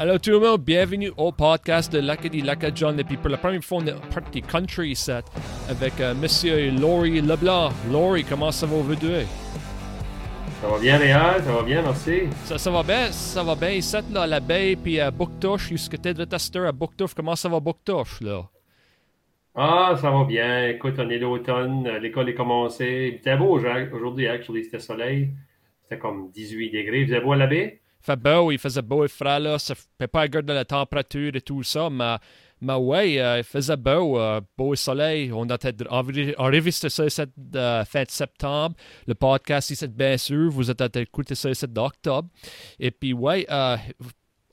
Alors tout le monde, bienvenue au podcast de l'Acadie Lacadjon. Et puis pour la première fois, on est partie country set avec euh, Monsieur Laurie Leblanc. Laurie, comment ça va aujourd'hui? Ça va bien, Réal, ça va bien, merci. Ça, ça va bien, ça va bien. Ici, là, à la baie, puis à Bouctouche, jusqu'à tête de testeur à Bouctouche. Comment ça va, Bouctouche, là? Ah, ça va bien. Écoute, on est l'automne, l'école est commencée. C'était beau aujourd'hui, actually, c'était soleil. C'était comme 18 degrés. Il faisait beau à la baie? Fait beau, il faisait beau et frais, là. Ça fait pas garder la température et tout ça, mais, mais ouais, euh, il faisait beau, euh, beau soleil. On a enregistré ça cette euh, fin de septembre. Le podcast, c'est bien sûr. Vous êtes écouté ça cette d'octobre. Et puis, ouais, euh,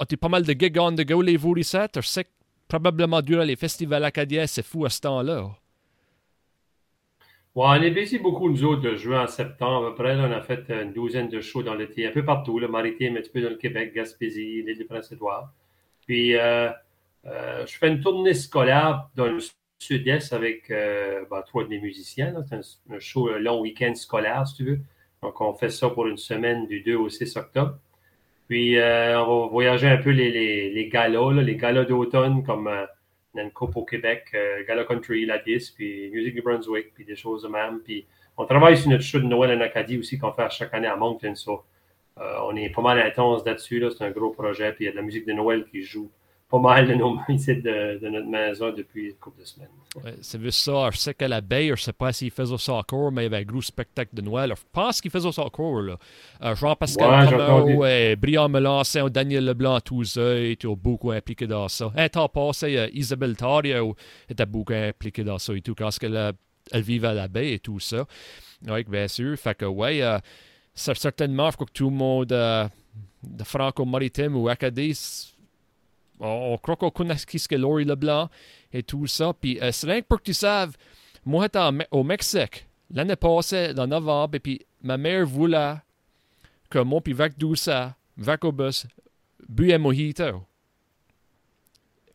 as-tu pas mal de gigs on the go, les vous, ici? Tu sais que probablement durant les festivals acadiens, c'est fou à ce temps-là. Ouais, on est busy beaucoup, nous autres, de juin à septembre. Après, là, on a fait une douzaine de shows dans l'été, un peu partout, le maritime, un petit peu dans le Québec, Gaspésie, l'île du Prince-Édouard. Puis, euh, euh, je fais une tournée scolaire dans le sud-est avec euh, ben, trois de mes musiciens. C'est un, show un long week-end scolaire, si tu veux. Donc, on fait ça pour une semaine du 2 au 6 octobre. Puis, euh, on va voyager un peu les, les, les galas, là, les galas d'automne comme euh, une coupe au Québec, euh, Gala Country, la 10, puis Music du Brunswick, puis des choses de même. Puis, on travaille sur notre show de Noël en Acadie aussi qu'on fait chaque année à Moncton. So, on est pas mal intense là-dessus. Là. C'est un gros projet. Puis, il y a de la musique de Noël qui joue pas mal de nos ici de, de, notre maison depuis une couple de semaines. Ouais, c'est vu ça. Je sais qu'à la baie, je ne sais pas s'ils faisaient ça encore, mais il y avait un gros spectacle de Noël. Je pense qu'ils faisaient ça encore. Là. Euh, Jean-Pascal ouais, Comeau, et Brian Melançon, Daniel Leblanc, tous eux étaient beaucoup impliqués dans ça. Un temps passé, euh, Isabelle Tario était beaucoup impliquée dans ça et tout, quand elle, elle vivait à la baie et tout ça. Oui, bien sûr. Fait que, ouais, euh, certainement, je crois que tout le monde euh, de Franco-Maritime ou Acadie on, croit qu'on connaît ce que Laurie Leblanc et tout ça. Puis euh, c'est rien que pour que tu saves, moi j'étais au Mexique l'année passée, dans novembre, et puis ma mère voulait que moi puis Vac Doussa, Vac au bus, bu un mojito.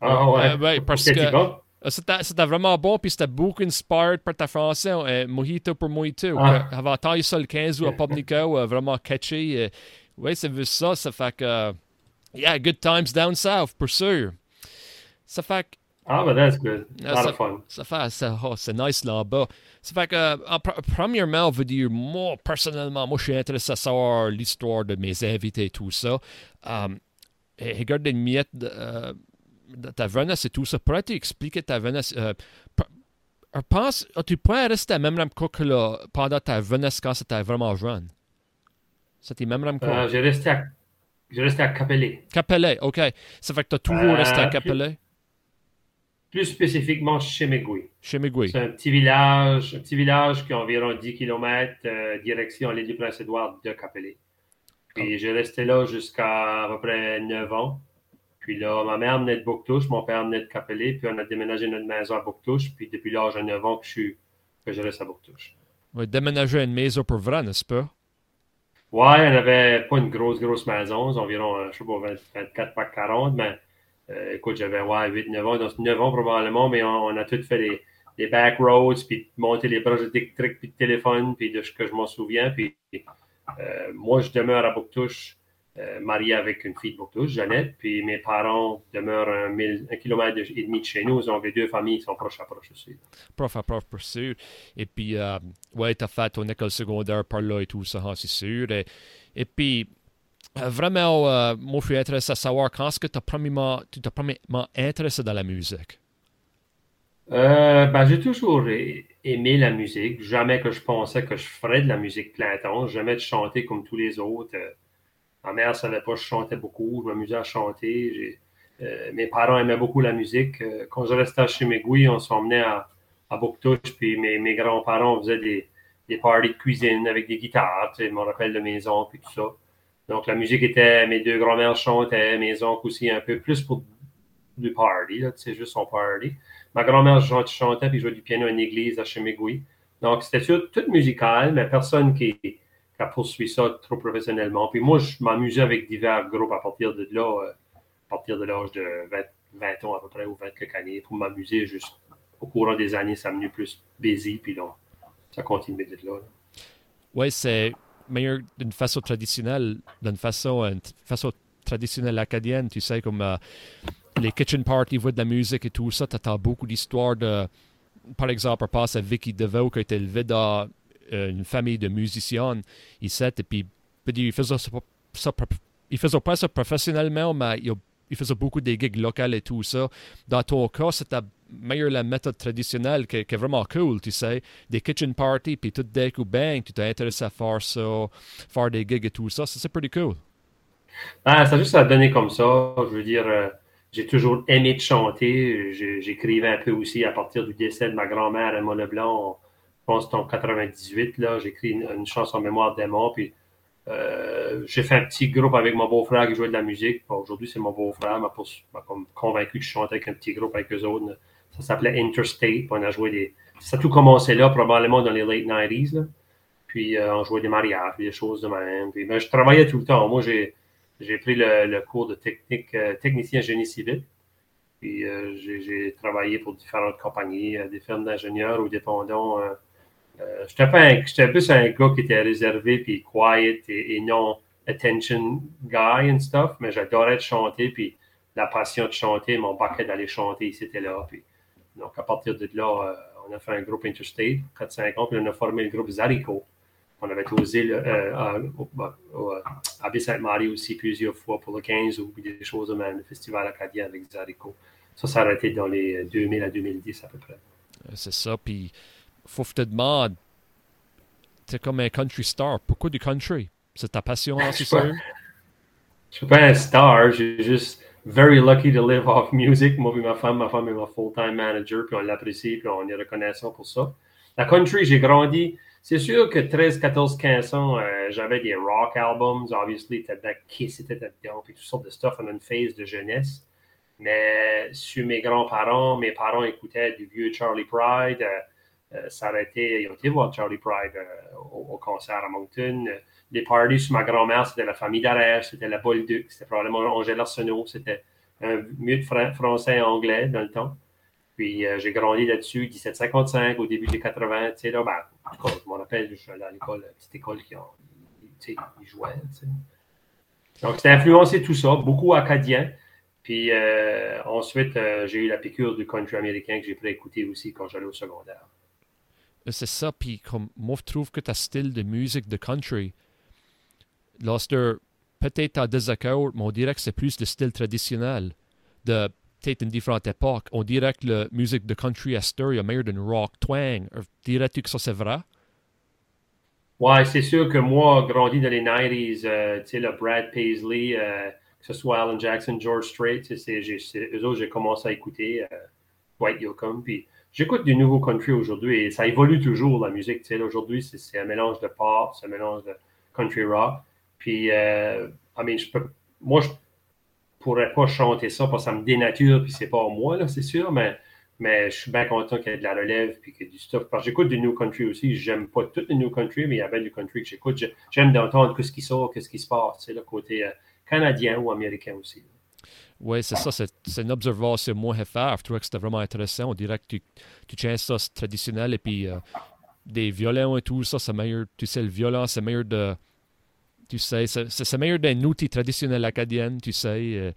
Ah ouais. Euh, ouais parce que bon? c'était vraiment bon, puis c'était beaucoup inspired par ta français. Euh, mojito pour mojito. Ah. Avant taillé ça le 15 août à Pubnico, vraiment catchy. oui, c'est vu ça, ça fait que. Yeah, good times down south, pour sûr. Ça fait que. Ah, but that's good. A lot of fun. Ça fait, ça, oh, c'est nice là-bas. Ça fait que, euh, premièrement, on veut dire, moi, personnellement, moi, je suis intéressé à savoir l'histoire de mes invités et tout ça. Um, et regarde une miette de, euh, de ta jeunesse et tout ça. Pourrais-tu expliquer ta jeunesse? Euh, je pense, tu pourrais rester à même que là, pendant ta jeunesse quand c'était vraiment jeune? C'était même même euh, J'ai resté à je restais à Capelé. Capelé, OK. Ça fait que tu as toujours euh, resté à Capelé? Plus, plus spécifiquement chez Megui. Chez Megui. C'est un petit village, un petit village qui a environ 10 km euh, direction l'île du Prince-Édouard de Capelé. Puis oh. j'ai resté là jusqu'à à peu près 9 ans. Puis là, ma mère venait de Bouctouche, mon père venait de Capelé, puis on a déménagé notre maison à Bouctouche. Puis depuis l'âge de 9 ans que je, suis, que je reste à Bouctouche. Oui, déménager une maison pour vrai, n'est-ce pas? Ouais, on n'avait pas une grosse, grosse maison, environ, euh, je sais pas, 24 par 40, mais euh, écoute, j'avais ouais, 8, 9 ans, donc 9 ans probablement, mais on, a tout fait les, les back roads, puis monter les branches électriques, puis de téléphone, puis de ce que je m'en souviens. Puis euh, moi, je demeure à Bouctouche, marié avec une fille de Bouctouche, Jeannette, puis mes parents demeurent un, mille, un kilomètre et demi de chez nous, donc les deux familles sont proches à proche aussi. Proche à proche, pour sûr. Et puis, euh, ouais, tu as fait ton école secondaire par là et tout ça, hein, c'est sûr. Et, et puis, euh, vraiment, euh, moi, je suis intéressé à savoir quand est-ce que premièrement, tu t'es premièrement intéressé dans la musique? Euh, ben, j'ai toujours aimé la musique. Jamais que je pensais que je ferais de la musique plein temps. Jamais de chanter comme tous les autres. Ma mère ne savait pas je chantais beaucoup. Je m'amusais à chanter. Euh, mes parents aimaient beaucoup la musique. Euh, quand je restais chez Megui, on s'emmenait à, à Bouctouche, puis mes, mes grands-parents faisaient des, des parties de cuisine avec des guitares. Tu sais, je me rappelle de mes oncles et tout ça. Donc, la musique était, mes deux grands-mères chantaient, mes oncles aussi un peu plus pour du party, là, tu juste son party. Ma grand-mère chantait puis jouait du piano à une église à Chemegoui. Donc, c'était tout musical, mais personne qui, qui a poursuivi ça trop professionnellement. Puis moi, je m'amusais avec divers groupes à partir de là, euh, à partir de l'âge de 20, 20, ans à peu près, ou 20 quelques années, pour m'amuser juste au courant des années, ça m'a plus busy, puis là, ça continue d'être là. là. Oui, c'est meilleur d'une façon traditionnelle, d'une façon, une façon traditionnelle acadienne, tu sais, comme euh, les kitchen parties, voient de la musique et tout ça. Tu as beaucoup d'histoires de. Par exemple, on passe à Vicky DeVoe qui a été élevée dans euh, une famille de musiciens ici, et puis il faisait ça, il faisait pas ça professionnellement, mais il, il faisait beaucoup des gigs locales et tout ça. Dans ton cas, c'était meilleure la méthode traditionnelle qui, est vraiment cool, tu sais. Des kitchen parties, puis tout dès que bang, tu t'es intéressé à faire ça, faire des gigs et tout ça. C'est pretty cool. Ah, ça juste à donner comme ça. Je veux dire, euh, j'ai toujours aimé de chanter. J'écrivais un peu aussi à partir du décès de ma grand-mère, Emma Leblanc. Pense en 98, là, j'ai écrit une, chanson en mémoire d'Emma, puis euh, j'ai fait un petit groupe avec mon beau-frère qui jouait de la musique. Aujourd'hui, c'est mon beau-frère m'a convaincu que je chantais avec un petit groupe avec eux autres. Ça s'appelait Interstate. On a joué des. Ça a tout commencé là, probablement dans les late 90s. Puis euh, on jouait des mariages, des choses de même. Ben, je travaillais tout le temps. Moi, j'ai, pris le, cours de technique, euh, technicien génie civil. Puis j'ai, travaillé pour différentes compagnies, des firmes d'ingénieurs ou dépendants. J'étais, j'étais plus un gars qui était réservé, puis quiet et, non attention guy and stuff, mais j'adorais chanter, puis la passion de chanter, mon paquet d'aller chanter, c'était là. Puis donc, à partir de là, euh, on a fait un groupe Interstate, 4-5 ans, puis on a formé le groupe Zarico. On avait îles, euh, à, à Baie-Sainte-Marie aussi plusieurs fois pour le 15 ou des choses même, le festival acadien avec Zarico. Ça, ça a été dans les 2000 à 2010 à peu près. Euh, c'est ça, puis faut que je demande, tu es comme un country star. Pourquoi du country? C'est ta passion, c'est sûr? Je suis pas un star, j'ai juste very lucky to live off music. Moi et ma femme, ma femme est ma full-time manager, puis on l'apprécie, puis on est reconnaissant pour ça. La country, j'ai grandi. C'est sûr que 13, 14, 15 ans, euh, j'avais des rock albums. Obviously, t'as Kiss était dedans, puis toutes sortes de stuff. On a une phase de jeunesse. Mais sur mes grands-parents, mes parents écoutaient du vieux Charlie Pride. Euh, euh, aurait été, ils ont été voir Charlie Pride au, concert à Moncton les parties sur ma grand-mère, c'était la famille d'Arèche, c'était la Bolduc, c'était probablement Angèle Arsenault, c'était un mieux de français et anglais dans le temps. Puis euh, j'ai grandi là-dessus, 1755, au début des 80, tu sais, là, ben, je m'en rappelle, je suis allé à l'école, la petite école qui tu sais, ils jouaient. Donc, c'était influencé tout ça, beaucoup acadien. Puis euh, ensuite, euh, j'ai eu la piqûre du country américain que j'ai pris écouter aussi quand j'allais au secondaire. C'est ça, puis comme moi, je trouve que ta style de musique de country, lorsque peut-être en désaccord, mais on dirait que c'est plus le style traditionnel de peut-être une différente époque. On dirait que la musique de country à il y a meilleur d'une rock twang. Dirais-tu que ça c'est vrai? Ouais, c'est sûr que moi, grandi dans les 90s, euh, tu sais, le Brad Paisley, euh, que ce soit Alan Jackson, George Strait, eux autres, j'ai commencé à écouter euh, White Yoakum. Puis j'écoute du nouveau country aujourd'hui et ça évolue toujours, la musique. Tu sais, aujourd'hui, c'est un mélange de pop, c'est un mélange de country rock. Puis, euh, je peux, moi, je pourrais pas chanter ça parce que ça me dénature, puis c'est pas moi, là, c'est sûr, mais, mais je suis bien content qu'il y ait de la relève, puis qu'il y ait du stuff. Parce que j'écoute du New Country aussi. J'aime pas tout le New Country, mais il y avait du country que j'écoute. J'aime d'entendre ce qui sort, ce qui se passe, c'est le côté euh, canadien ou américain aussi. Oui, c'est ça. C'est une observation moi à faire. Je trouvais que c'était vraiment intéressant. On dirait que tu, tu tiens ça traditionnel et puis euh, des violons et tout ça, c'est meilleur. Tu sais, le violon, c'est meilleur de tu sais. C'est meilleur d'un outil traditionnel acadien, tu sais, euh,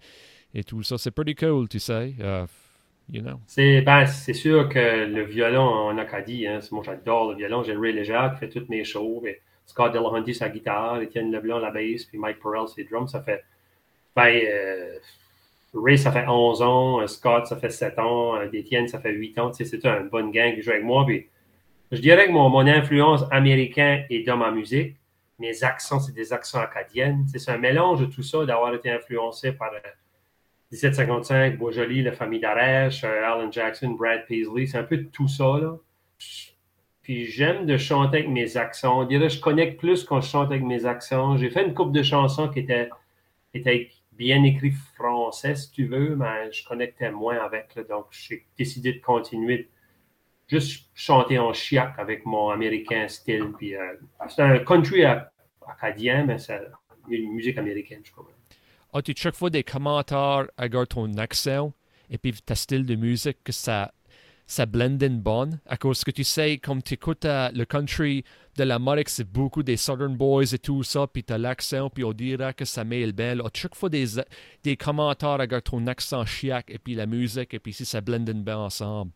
et tout ça. C'est pretty cool, tu sais. Uh, you know. C'est ben, sûr que le violon en Acadie, hein, moi j'adore le violon. J'ai Ray Léger qui fait toutes mes shows. Et Scott Delahunty sa guitare, Étienne Leblanc la basse, puis Mike Perel ses drums. Ça fait. Ben, euh, Ray, ça fait 11 ans. Euh, Scott, ça fait 7 ans. Étienne, ça fait 8 ans. C'est une bonne gang qui joue avec moi. Je dirais que mon, mon influence américaine est dans ma musique mes accents, c'est des accents acadiennes. C'est un mélange de tout ça, d'avoir été influencé par 1755, euh, Boisjoli, la famille d'Arèche, euh, Alan Jackson, Brad Paisley. C'est un peu tout ça. Là. Puis j'aime de chanter avec mes accents. On dirait que je connecte plus quand je chante avec mes accents. J'ai fait une couple de chansons qui étaient, bien écrites français, si tu veux, mais je connectais moins avec. donc j'ai décidé de continuer juste chanter en chiac avec mon américain style. Puis, euh, c'est un country acadien, mais c'est une musique américaine, je crois. As-tu chaque fois des commentaires à ton accent et puis ta style de musique que ça, ça blend in bon. À cause que tu sais, comme tu écoutes euh, le country de l'Amérique, c'est beaucoup des Southern Boys et tout ça, puis l'accent, puis on dirait que ça met le bel. chaque fois des, des commentaires avec ton accent chiac, et puis la musique, et puis si ça blend in bien ensemble.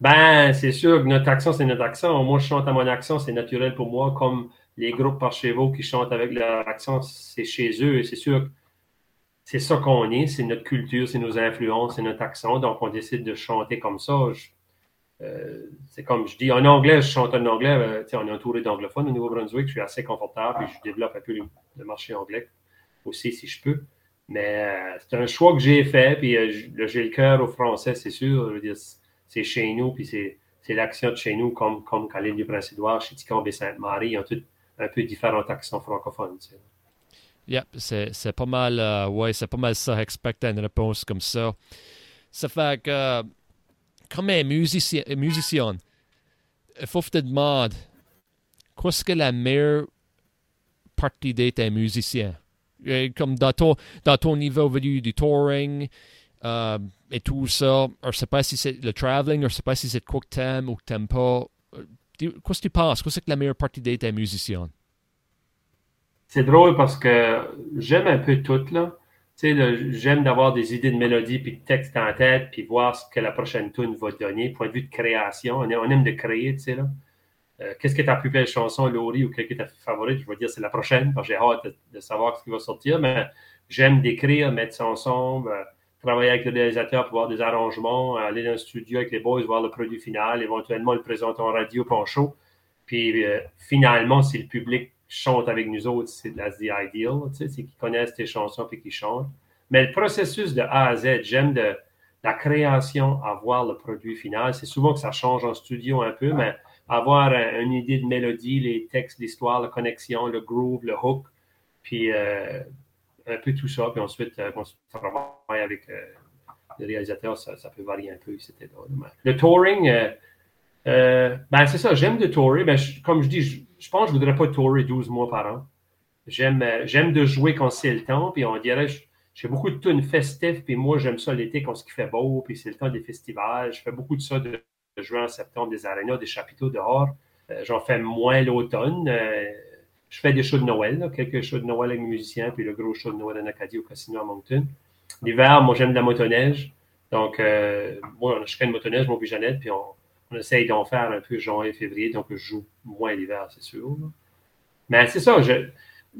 Ben, c'est sûr que notre accent, c'est notre accent. Moi, je chante à mon accent, c'est naturel pour moi, comme les groupes par chez vous qui chantent avec leur accent, c'est chez eux. Et c'est sûr c'est ça qu'on est, c'est notre culture, c'est nos influences, c'est notre accent. Donc, on décide de chanter comme ça. Euh, c'est comme je dis en anglais, je chante en anglais. Euh, on est entouré d'anglophones au Nouveau-Brunswick. Je suis assez confortable et je développe un peu le, marché anglais aussi si je peux. Mais euh, c'est un choix que j'ai fait. Puis j'ai le cœur au français, c'est sûr. C'est chez nous. Puis c'est l'action de chez nous, comme, comme quand du Prince-Édouard, chez Ticombe et Sainte-Marie. Ils ont un peu différents accents francophones. Yep, c'est pas mal, euh, ouais, c'est pas mal ça, expecter une réponse comme ça. Ça fait que, comme un musicien, musicien il faut tu demandes, qu'est-ce que la meilleure partie d'être un musicien? Comme dans ton, dans ton niveau du touring euh, et tout ça, je ne sais pas si c'est le traveling, je ne sais pas si c'est quoi que t'aimes ou que t'aimes pas. Euh, qu'est-ce que tu penses? Qu'est-ce que la meilleure partie d'être un musicien? C'est drôle parce que j'aime un peu tout, là. Tu sais, j'aime d'avoir des idées de mélodie puis de texte en tête, puis voir ce que la prochaine tune va donner, point de vue de création. On, aime de créer, tu sais, là. Euh, qu'est-ce que ta plus belle chanson, Laurie, ou quelle est ta favorite? Je vais dire c'est la prochaine, parce que j'ai hâte de, savoir ce qui va sortir, mais j'aime d'écrire, mettre ça ensemble, euh, travailler avec le réalisateur pour voir des arrangements, aller dans le studio avec les boys, voir le produit final, éventuellement le présenter en radio, pas en show. Puis euh, finalement, si le public chante avec nous autres, c'est the ideal, c'est qu'ils connaissent tes chansons et qu'ils chantent. Mais le processus de A à Z, j'aime de la création à voir le produit final. C'est souvent que ça change en studio un peu, mais avoir une idée de mélodie, les textes, l'histoire, la connexion, le groove, le hook, puis euh, un peu tout ça. Puis ensuite, euh, on travaille avec euh, le réalisateur, ça, peut varier un peu, Le touring, ben c'est ça, j'aime de tourer. Ben, comme je dis, je pense que je ne voudrais pas tourer 12 mois par an. J'aime, euh, j'aime de jouer quand c'est le temps, puis on dirait, j'ai beaucoup de tunes festives, puis moi, j'aime ça l'été quand il fait beau, puis c'est le temps des festivals. Je fais beaucoup de ça de, jouer en septembre, des arénas, des chapiteaux dehors. Euh, j'en fais moins l'automne. Euh, je fais des shows de Noël, quelques shows de Noël avec les musiciens, puis le gros show de Noël en Acadie au Casino à Moncton. L'hiver, moi, j'aime de la motoneige. Donc, moi, je fais une motoneige, mon puis puis on, on essaye d'en faire un peu janvier, février, donc je joue moins l'hiver, c'est sûr. Mais c'est ça,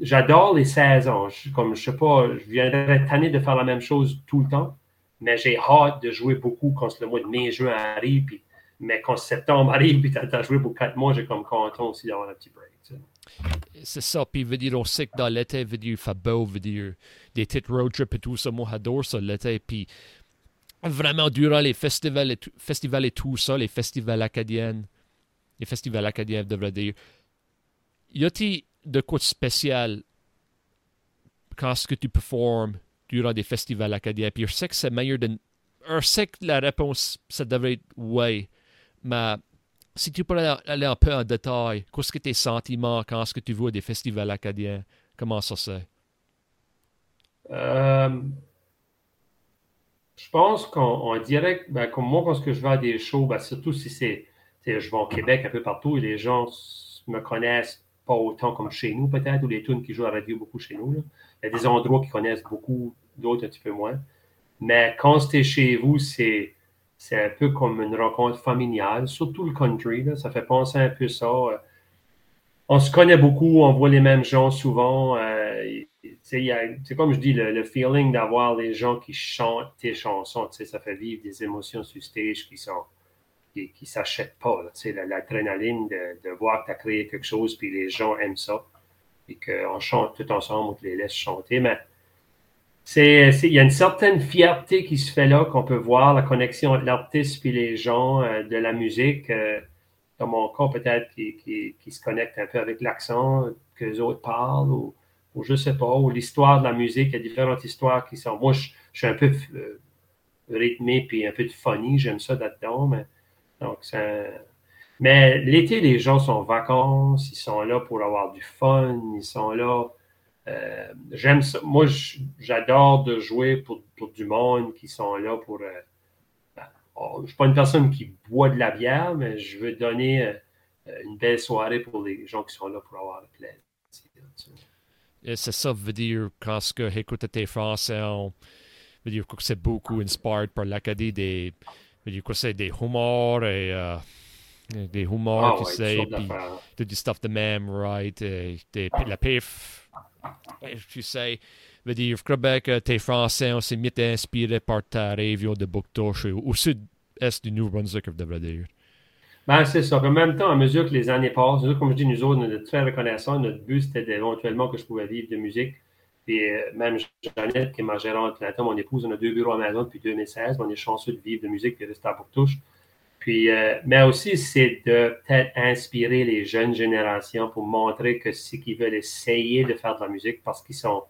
j'adore les saisons. Je, comme je sais pas, je viendrais tanner de faire la même chose tout le temps, mais j'ai hâte de jouer beaucoup quand le mois de mai, juin arrive, puis, mais quand septembre arrive, puis tu as, joué pour quatre mois, j'ai comme content aussi d'avoir un petit break. C'est ça, puis veut dire, on sait que dans l'été, veut dire, il fait beau, veut dire, des petites road trips et tout ça, moi j'adore ça l'été, puis vraiment durant les festivals et, tout, festivals et tout ça, les festivals acadiens, les festivals acadiens devrais dire, y a-t-il de quoi de spécial quand ce que tu performes durant des festivals acadiens? Puis je sais que c'est meilleur de... Je sais que la réponse, ça devrait être oui, mais si tu pourrais aller un peu en détail, qu'est-ce que tes sentiments quand ce que tu vois des festivals acadiens? Comment ça c'est? Je pense qu'en direct, ben, comme moi, quand je vais à des shows, ben, surtout si c'est, je vais au Québec un peu partout et les gens me connaissent pas autant comme chez nous, peut-être, ou les tunes qui jouent à la radio beaucoup chez nous. Il y a des endroits qui connaissent beaucoup, d'autres un petit peu moins. Mais quand c'est chez vous, c'est, c'est un peu comme une rencontre familiale, surtout le country. ça fait penser un peu ça. Euh, on se connaît beaucoup, on voit les mêmes gens souvent. Euh, c'est comme je dis, le, feeling d'avoir les gens qui chantent tes chansons, ça fait vivre des émotions sur stage qui sont qui, qui s'achètent pas. L'adrénaline de, de, voir que tu as créé quelque chose, puis les gens aiment ça, et qu'on chante tout ensemble, on te les laisse chanter. Mais il y a une certaine fierté qui se fait là, qu'on peut voir, la connexion entre l'artiste et les gens, euh, de la musique. Euh, dans mon cas, peut-être qui, qui, qui, se connecte un peu avec l'accent que les autres parlent, ou je sais pas, ou l'histoire de la musique, il y a différentes histoires qui sont. Moi, je, suis un peu euh, rythmé puis un peu de funny, j'aime ça là-dedans, mais donc. Mais l'été, les gens sont en vacances, ils sont là pour avoir du fun, ils sont là. Euh, j'aime ça. Moi, j'adore de jouer pour, pour, du monde qui sont là pour. Euh, ben, oh, je ne suis pas une personne qui boit de la bière, mais je veux donner euh, une belle soirée pour les gens qui sont là pour avoir le plaisir. C'est ça, veut dire, quand tu écoutes tes français, on veut dire que c'est beaucoup inspiré par l'Acadie des, veut dire que c'est des humours et euh, des humours, tu sais, puis du stuff de même, right, et des, la pif, tu sais, veut dire, Québec, tes français, on s'est mis inspiré par ta région de Bouctouche au sud-est du Nouveau-Brunswick, je devrais dire. Ben, c'est ça. En même temps, à mesure que les années passent, comme je dis, nous autres, on est très reconnaissants. Notre but, c'était éventuellement que je pouvais vivre de musique. Puis euh, même Jeannette, qui est ma gérante mon épouse, on a deux bureaux à Amazon depuis 2016. On est chanceux de vivre de musique et de rester à Bouctouche. Puis, euh, mais aussi, c'est de peut-être inspirer les jeunes générations pour montrer que ceux qui veulent essayer de faire de la musique parce qu'ils sont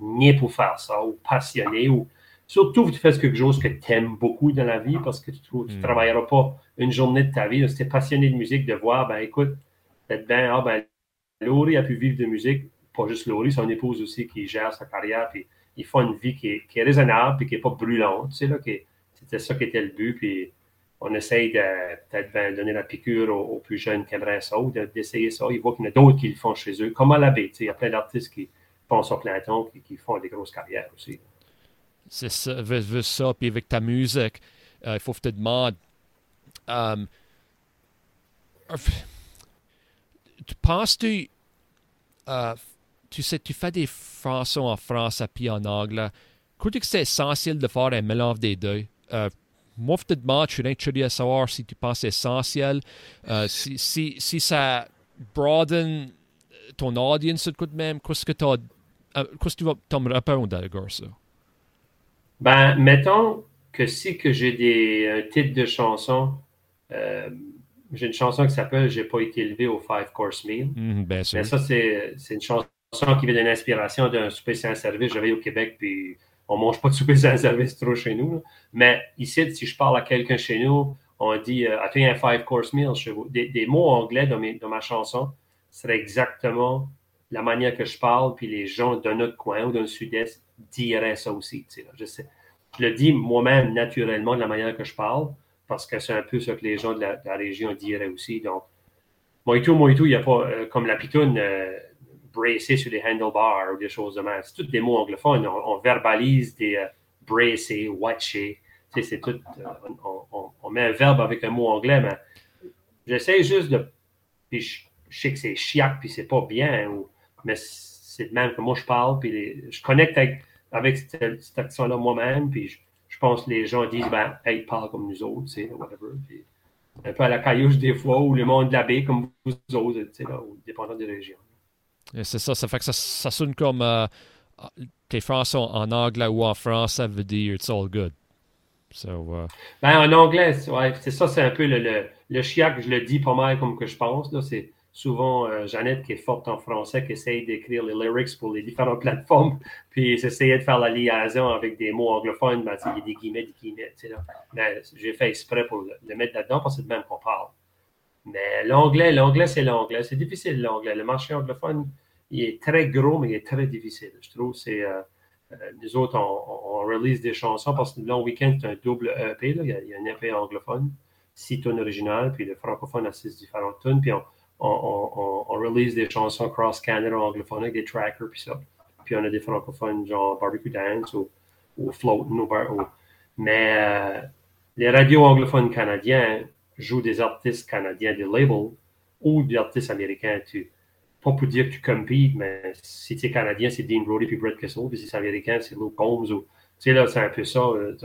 nés pour faire ça ou passionnés ou surtout tu fais quelque chose que tu aimes beaucoup dans la vie parce que tu ne hmm. travailleras pas une journée de ta vie. Si tu es passionné de musique, de voir, ben écoute, peut-être bien, ah ben, Laurie a pu vivre de musique, pas juste Laurie, son épouse aussi qui gère sa carrière, puis ils font une vie qui est, qui est raisonnable, puis qui n'est pas brûlante, tu sais, là, c'était ça qui était le but, puis on essaye de peut-être ben, donner la piqûre aux, plus jeunes qui aimeraient ça, ou d'essayer ça. Ils voient qu'il y en a d'autres qui le font chez eux, comme à l'abbé, tu sais, il y a plein d'artistes qui font sur Platon, qui, qui font des grosses carrières aussi. C'est ça, veux, ça, puis avec ta musique, euh, il faut que tu te demandes Um, tu penses-tu, uh, tu sais, tu fais des français en français puis en anglais. Crois-tu que c'est essentiel de faire un mélange des deux? Moi, je te demande, je suis curieux à savoir si tu penses essentiel, si, si, si, ça broaden ton audience tout de même, qu'est-ce que, qu'est-ce que tu vas me répondre à ça? Ben, mettons que si que j'ai des un titre de chanson euh, j'ai une chanson qui s'appelle J'ai pas été élevé au Five Course Meal. Mm, Mais ça, c'est une chanson qui vient d'une inspiration d'un souper sans service. J'avais au Québec, puis on mange pas de souper sans service trop chez nous. Mais ici, si je parle à quelqu'un chez nous, on dit euh, As-tu un Five Course Meal chez vous des, mots anglais dans, dans ma chanson serait exactement la manière que je parle, puis les gens d'un autre coin ou d'un sud-est diraient ça aussi. Je, le dis moi-même naturellement de la manière que je parle parce que c'est un peu ce que les gens de la, région diraient aussi. Donc, Moito, Moito, il n'y a pas, euh, comme la pitoune, euh, bracé sur les handlebars ou des choses de même. C'est tous des mots anglophones. On, verbalise des euh, watcher. c'est tout. On, met un verbe avec un mot anglais, mais j'essaie juste de. Puis je, sais que c'est chiac, puis c'est pas bien, mais c'est de même que moi je parle, puis je connecte avec, avec cette, cette action-là moi-même, puis je, je pense que les gens disent, ben, hey, parle comme nous autres, tu sais, whatever. un peu à la caillouche des fois, ou le monde de la baie comme vous autres, tu sais, là, dépendant des régions. C'est ça, ça fait que ça, ça sonne comme euh, tes phrases en anglais ou en français, ça veut dire it's all good. So, uh... ben, en anglais, ouais, c'est ça, c'est un peu le, le, le chiac, je le dis pas mal comme que je pense, là, c'est souvent euh, Jeannette, qui est forte en français, qui essaye d'écrire les lyrics pour les différentes plateformes, puis essayer de faire la liaison avec des mots anglophones, ben, il y a des guillemets, des guillemets, tu sais. Mais j'ai fait exprès pour le, mettre là-dedans parce que c'est de même qu'on parle. Mais l'anglais, l'anglais, c'est l'anglais. C'est difficile, l'anglais. Le marché anglophone, il est très gros, mais il est très difficile. Je trouve c'est... Euh, euh, nous autres, on, on, release des chansons parce que le long week-end, c'est un double EP. Là. Il, y a, il, y a, un EP anglophone, six tonnes originales, puis le francophone a six différentes tonnes. Puis on, on, release des chansons cross-Canada anglophone des trackers, puis ça. Puis on a des francophones genre Barbecue Dance ou, ou Floating. Ou, mais euh, les radios anglophones canadiens jouent des artistes canadiens des labels ou des artistes américains. Tu, pas pour dire que tu compites, mais si tu es canadien, c'est Dean Brody puis Brett Kessel. Puis si c'est américain, c'est Luke Combs. Ou, tu sais, là, c'est un peu ça. Euh,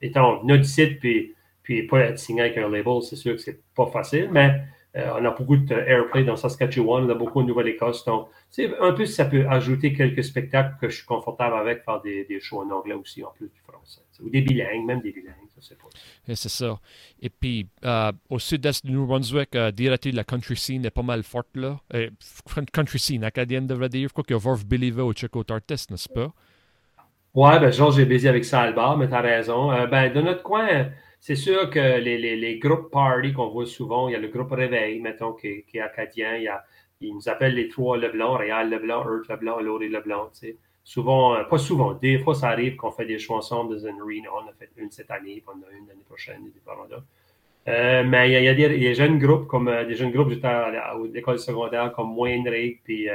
étant notre site, puis, puis pas être signé avec un label, c'est sûr que c'est pas facile, mais euh, on a beaucoup de airplay dans Saskatchewan, on a beaucoup de Nouvelle-Écosse. Donc, c'est un peu ça peut ajouter quelques spectacles que je suis confortable avec, faire des, des shows en anglais aussi, en plus du français. Ou des bilingues, même des bilingues, ça c'est pas. C'est ça. Et puis, euh, au sud-est du New Brunswick, euh, dirais-tu la country scene est pas mal forte là. country scene acadienne devrait dire. Quoi qu'il y a Verve Believer au Chico Artist, n'est-ce pas? Ouais, ben Georges est baisé avec ça bar, mais t'as raison. ben, de notre coin, c'est sûr que les, groupes party qu'on voit souvent, il y a le groupe Réveil, mettons, qui, est acadien. Il y a, ils nous appellent les trois Leblanc, Réal Leblanc, Earth Leblanc, Laurie Leblanc. Tu sais. souvent, pas souvent, des fois ça arrive qu'on fait des shows ensemble dans une arena. On a fait une cette année, puis on a une l'année prochaine, des euh, mais il y, a, des, jeunes groupes comme des jeunes groupes j'étais à, l'école secondaire comme Wayne Rick, puis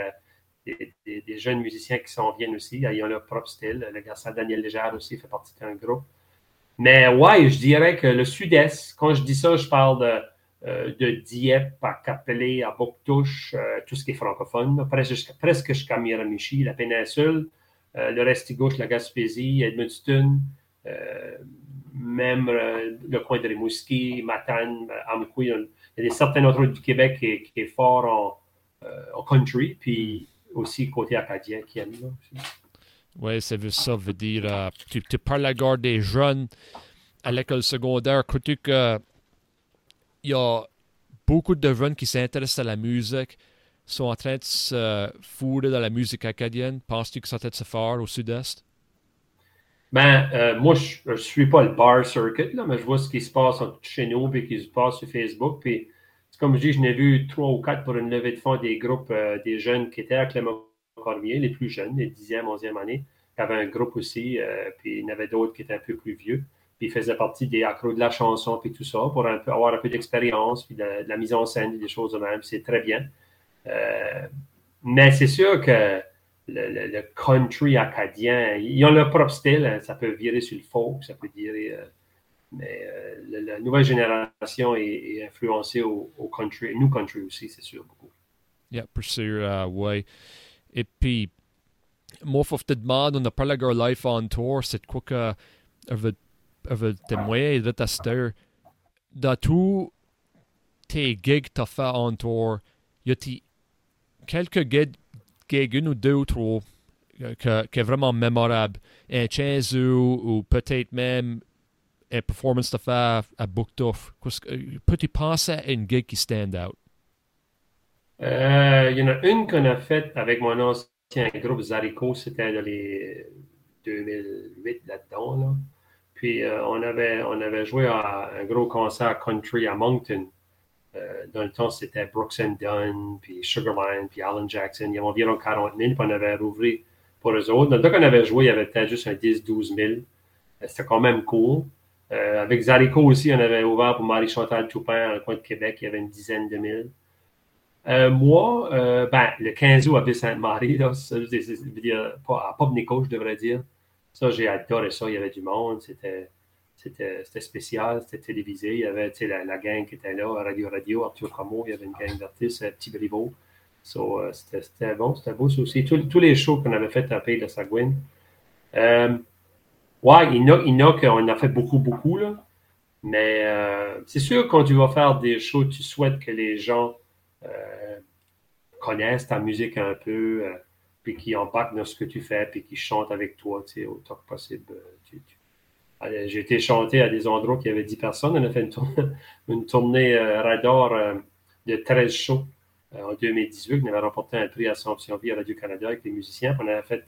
des, jeunes musiciens qui s'en viennent aussi. Ils ont leur propre style. Le garçon Daniel Légère aussi fait partie d'un groupe. Mais ouais, je dirais que le sud-est, quand je dis ça, je parle de, euh, Dieppe à Capelé, à Boctouche, euh, tout ce qui est francophone, presque, presque jusqu'à Miramichi, la péninsule, euh, le reste gauche, la Gaspésie, Edmundston, même le coin de Rimouski, Matane, Amkoui. Il y a certains autres du Québec qui, qui est fort en, en country. Puis aussi côté acadien qui aime. Oui, ça veut ça veut dire, euh, tu, parles à la des jeunes à l'école secondaire, crois-tu qu'il y a beaucoup de jeunes qui s'intéressent à la musique, sont en train de se fourrer dans la musique acadienne? Penses-tu que ça peut se faire au sud-est? Ben, euh, moi, je ne suis pas le bar circuit, là, mais je vois ce qui se passe chez nous et qui se passe sur Facebook. Puis comme je dis, je n'ai vu trois ou quatre pour une levée de fonds des groupes, euh, des jeunes qui étaient à Clément Les plus jeunes, les 10e, 11e année. Il y avait un groupe aussi, euh, puis il y en avait d'autres qui étaient un peu plus vieux. Puis ils faisaient partie des accros de la chanson, puis tout ça, pour avoir un peu d'expérience, puis de, la mise en scène, des choses de même. C'est très bien. Euh, mais c'est sûr que le, country acadien, ils ont leur propre style. Hein. ça peut virer sur le folk, ça peut virer mais euh, la, nouvelle génération est, influencée au, country, new country aussi, c'est sûr, beaucoup. Yeah, pour sûr, uh, ouais. Et puis, moi, faut te demander, on a parlé de Life on Tour, c'est quoi que avait témoigné de ta star. Dans tous tes gigs que tu as fait en tour, y a quelques gigs, gigs, une ou deux ou trois, euh, que, qui est vraiment mémorable? Un chez ou peut-être même une performance de faire à Buktof? Peux-tu penser à une gig qui stand out? Euh, il y en a une qu'on a faite avec mon ancien groupe Zarico, c'était dans les 2008 là-dedans. Là. Puis euh, on, avait, on avait joué à un gros concert country à Moncton. Euh, dans le temps, c'était Brooks and Dunn, puis Sugarland, puis Alan Jackson. Il y avait environ 40 000, puis on avait rouvert pour eux autres. Dans le qu'on avait joué, il y avait peut-être juste un 10-12 000. C'était quand même cool. Avec Zarico aussi, on avait ouvert pour Marie-Chantal Toupin dans le coin de Québec. Il y avait une dizaine de mille. Euh, moi, euh, ben, le 15 août à Ville-Sainte-Marie, à Pop-Nico, je devrais dire. Ça, j'ai adoré ça. Il y avait du monde. C'était, c'était, spécial. C'était télévisé. Il y avait la, la, gang qui était là, Radio Radio, Arthur Como. Il y avait une gang d'artistes, Petit Briveau. So, c'était, bon. C'était beau. Ça aussi. Tous, les shows qu'on avait fait à Pays de Sagouine. Ouais, il y en a, qu'on a fait beaucoup, beaucoup, là. Mais euh, c'est sûr, quand tu vas faire des shows, tu souhaites que les gens euh, connaissent ta musique un peu, euh, puis qu'ils embarquent dans ce que tu fais, puis qu'ils chantent avec toi, tu sais, autant que possible. J'ai été chanter à des endroits y avait 10 personnes. On a fait une tournée, radar de 13 shows en 2018. On avait remporté un prix à Vie à Radio-Canada avec les musiciens. on avait fait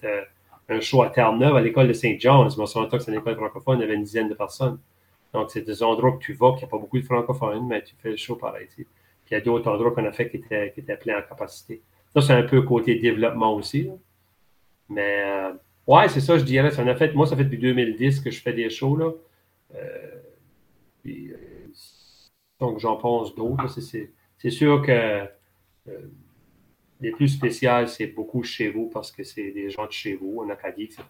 un show à Terre-Neuve à l'école de Saint John. Je me souviens que c'est une école francophone, il y avait une dizaine de personnes. Donc, c'est des endroits que tu vas, qu'il n'y a pas beaucoup de francophones, mais tu fais le show pareil. Puis il y a d'autres endroits qu'on a fait qui étaient, qui pleins en capacité. Ça, c'est un peu côté développement aussi. Mais, euh, ouais, c'est ça, je dirais. Ça a fait, moi, ça fait depuis 2010 que je fais des shows. Là. Euh, euh, donc, j'en pense d'autres. C'est sûr que les plus spéciales, c'est beaucoup chez vous parce que c'est des gens de chez vous, en Acadie, que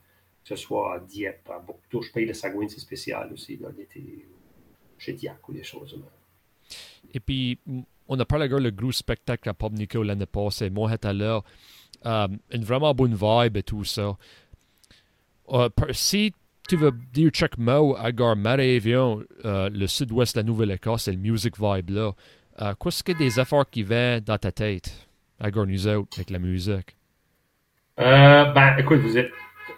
ce soit à Dieppe, à Boctouche, Pays de Sagouine, c'est spécial aussi, l'été, chez Dieppe ou des choses. Et puis, on a parlé le gros spectacle à Pop Nico l'année passée. Moi, j'étais là. Euh, une vraiment bonne vibe et tout ça. Euh, si tu veux dire chaque mot à Garmarévion, euh, le sud-ouest de la Nouvelle-Écosse, c'est le music vibe là. Qu'est-ce que des efforts qui viennent dans ta tête? à nous avec la musique? Ben, écoute, vous êtes,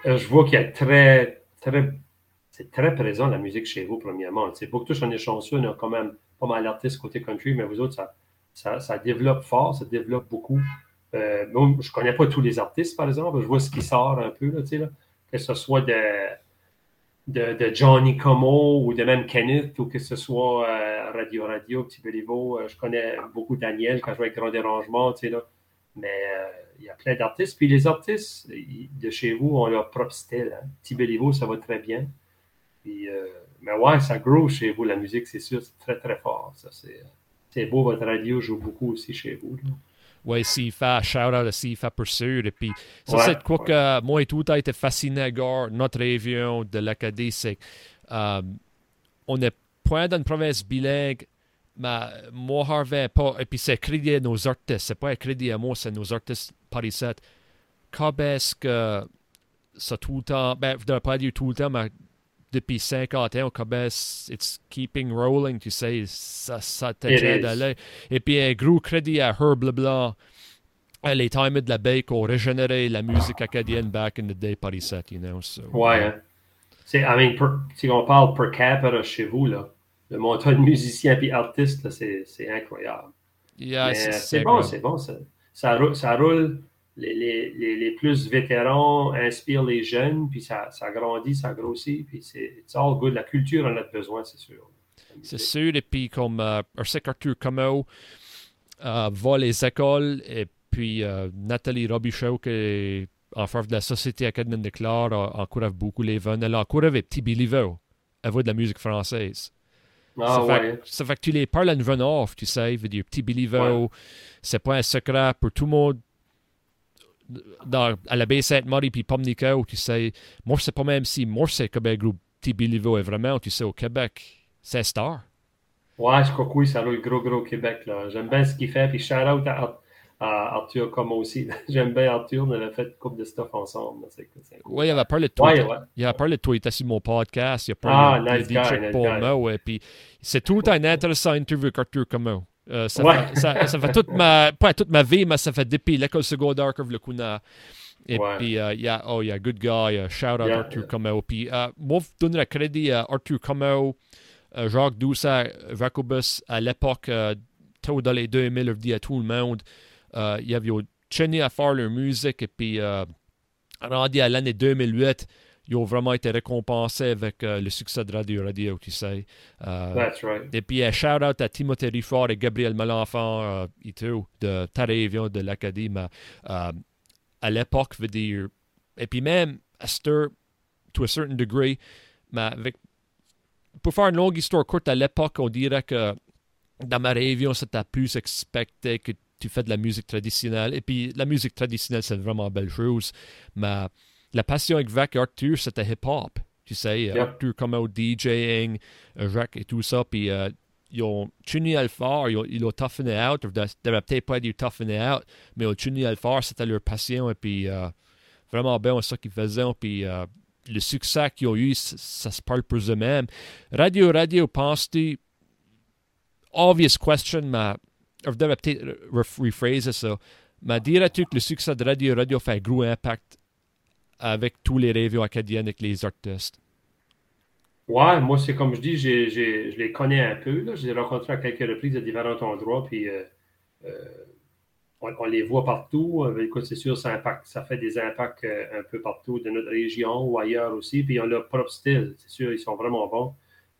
je vois qu'il y a très, très, c'est très présent la musique chez vous, premièrement. C'est pour tous on est chanceux, a quand même pas mal d'artistes côté country, mais vous autres, ça, ça, ça développe fort, ça développe beaucoup. Euh, je connais pas tous les artistes, par exemple, je vois ce qui sort un peu, là, là, que ce soit de, de, de, Johnny Como ou de même Kenneth ou que ce soit euh, Radio Radio, Petit Béliveau. je connais beaucoup Daniel quand je vois avec Grand Dérangement, là. Mais il y a plein d'artistes. Puis les artistes de chez vous ont leur propre style. Hein. Tibelivo, ça va très bien. Puis, euh, mais ouais, ça grow chez vous, la musique, c'est sûr, c'est très, très fort. Ça, c'est, beau, votre radio joue beaucoup aussi chez vous. Oui, CIFA, shout out à CIFA pour sûr. Et puis, ça, c'est quoi que moi et tout a été fasciné à notre région de l'Acadie, c'est euh, on est point dans une province bilingue, mais moi, Harvey, pas, et puis c'est crédit à nos artistes, c'est pas crédit à moi, c'est nos artistes par ici. Quand est-ce que ça tout le temps, ben, je ne pas dire tout le temps, mais depuis 50 ans, est-ce it's keeping rolling, tu sais, ça, ça t'aide d'aller. Et puis un gros crédit à Herb Leblanc, les times de la baie qui ont régénéré la musique acadienne back in the day par ici, you know. So, ouais, hein. C'est, I mean, si on parle per capita chez vous, là, le montant de musiciens et artistes, c'est, c'est incroyable. c'est, bon, c'est bon. Ça, ça, roule. Ça roule les, les, les, plus vétérans inspirent les jeunes, puis ça, ça grandit, ça grossit, puis c'est all good. La culture en a besoin, c'est sûr. C'est sûr, et puis comme euh, Arthur Como euh, va les écoles, et puis euh, Nathalie Robichaud, qui est en faveur de la Société acadienne de Clare, encourage beaucoup les jeunes. Elle encourage les petits Biliveau. Elle voit de la musique française. Ah, ça, ouais. fait, ça, fait, que tu les parles à une run-off, tu sais, veut dire petit Biliveau. C'est pas un secret pour tout le monde dans, à la baie Sainte-Marie puis Pomnico, tu sais, moi, c'est pas même si moi, c'est comme un groupe Niveau est vraiment, tu sais, au Québec, c'est star. Ouais, je crois que oui, ça le gros, gros Québec, là. J'aime bien ce qu'il fait, puis shout out à, Arthur comme aussi. J'aime bien Arthur, on avait fait une couple de stuff ensemble. Oui, il avait parlé de toi. Ouais, ouais. Il avait parlé de toi, il était sur mon podcast, il a parlé ah, de, nice guy, nice ouais, puis c'est tout un intéressant interview avec Arthur Como. Euh, ça, fait, ça, ça, fait, toute ma, pas toute ma vie, mais ça fait depuis l'école secondaire que je le. Et puis, uh, yeah, oh yeah, good guy. Uh, shout out Arthur yeah. Puis, uh, moi, je donnerais crédit à Arthur Como, uh, Jacques Doucet, Jacobus, à l'époque, uh, tôt dans les 2000, je dis à tout le monde, il y avait tenu à faire leur musique. Et puis, rendu à l'année 2008, ils ont vraiment été récompensés avec euh, le succès de Radio Radio, tu sais. Euh, That's right. Et puis, un shout-out à Timothée Riffard et Gabriel Malenfant euh, et tout, de Tarévion de l'Académie. à l'époque, veut dire. Et puis, même à Stir, to a certain degree, mais avec, pour faire une longue histoire courte, à l'époque, on dirait que dans ma région, c'était plus expecté que tu fais de la musique traditionnelle. Et puis, la musique traditionnelle, c'est vraiment belle chose. Mais la passion avec Vac et Arthur, c'était hip-hop. Tu sais, Arthur comme au DJing, Jacques et tout ça. Puis euh, ils ont à le faire, ils ont, toughené out. Ils devraient peut-être pas dire toughené out, mais ils ont à le faire, c'était leur passion. Et puis, euh, vraiment bien, c'est ça qu'ils faisaient. Puis, euh, le succès qu'ils ont eu, ça, se parle pour eux-mêmes. Radio, radio, penses-tu, obvious question, mais je devrais peut-être rephraser ça. Mais dirais-tu que le succès de Radio, radio fait un gros impact avec tous les radios acadiennes avec les artistes? Ouais, moi, c'est comme je dis, je les connais un peu. Là. Je les ai rencontrés à quelques reprises à différents endroits, puis euh, euh, on, les voit partout. Euh, écoute, c'est sûr, ça, ça fait des impacts un peu partout de notre région ou ailleurs aussi. Puis ils ont leur propre style. C'est sûr, ils sont vraiment bons.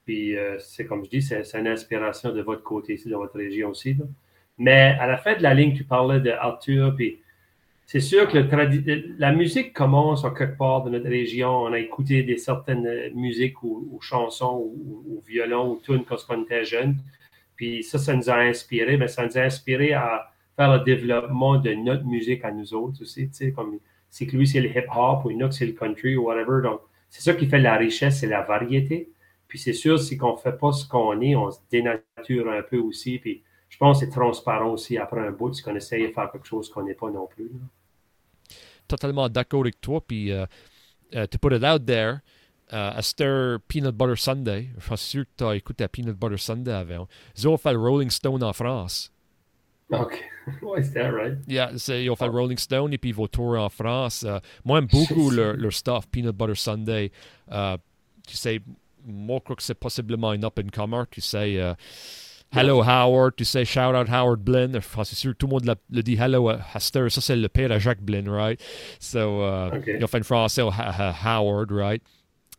Puis c'est comme je dis, c'est une inspiration de votre côté ici, de votre région aussi. Mais à la fin de la ligne, tu parlais de Arthur, puis c'est sûr que la musique commence en quelque part de notre région. On a écouté des certaines musiques ou, chansons ou, violons ou tunes quand on était jeune. Puis ça, ça nous a inspiré. Mais ça nous a inspiré à faire le développement de notre musique à nous autres aussi. Tu sais, comme c'est que lui, c'est le hip-hop ou une autre, c'est le country ou whatever. Donc, c'est ça qui fait la richesse, c'est la variété. Puis c'est sûr, si qu'on fait pas ce qu'on est, on se dénature un peu aussi. Puis je pense que c'est transparent aussi après un bout, si on essaye de faire quelque chose qu'on n'est pas non plus totalement d'accord avec toi. Puis, uh, uh, to put it out there, uh, Peanut Butter Sunday, je suis sûr que tu as écouté Peanut Butter Sunday avant. Ils ont fait le Rolling Stone en France. OK. Why is that, right? Yeah, ils ont fait le Rolling Stone et puis ils vont tour en France. Uh, moi, j'aime beaucoup leur, leur, stuff, Peanut Butter Sunday. Uh, tu sais, moi, je crois que c'est possiblement un up-and-comer. Tu sais, uh, Hello Howard, tu sais, shout out Howard Blinn. Enfin, c'est sûr, tout le monde le dit hello à Hester. Ça, c'est le père à Jacques Blinn, right? So, uh, okay. ils ont fait français au Howard, right?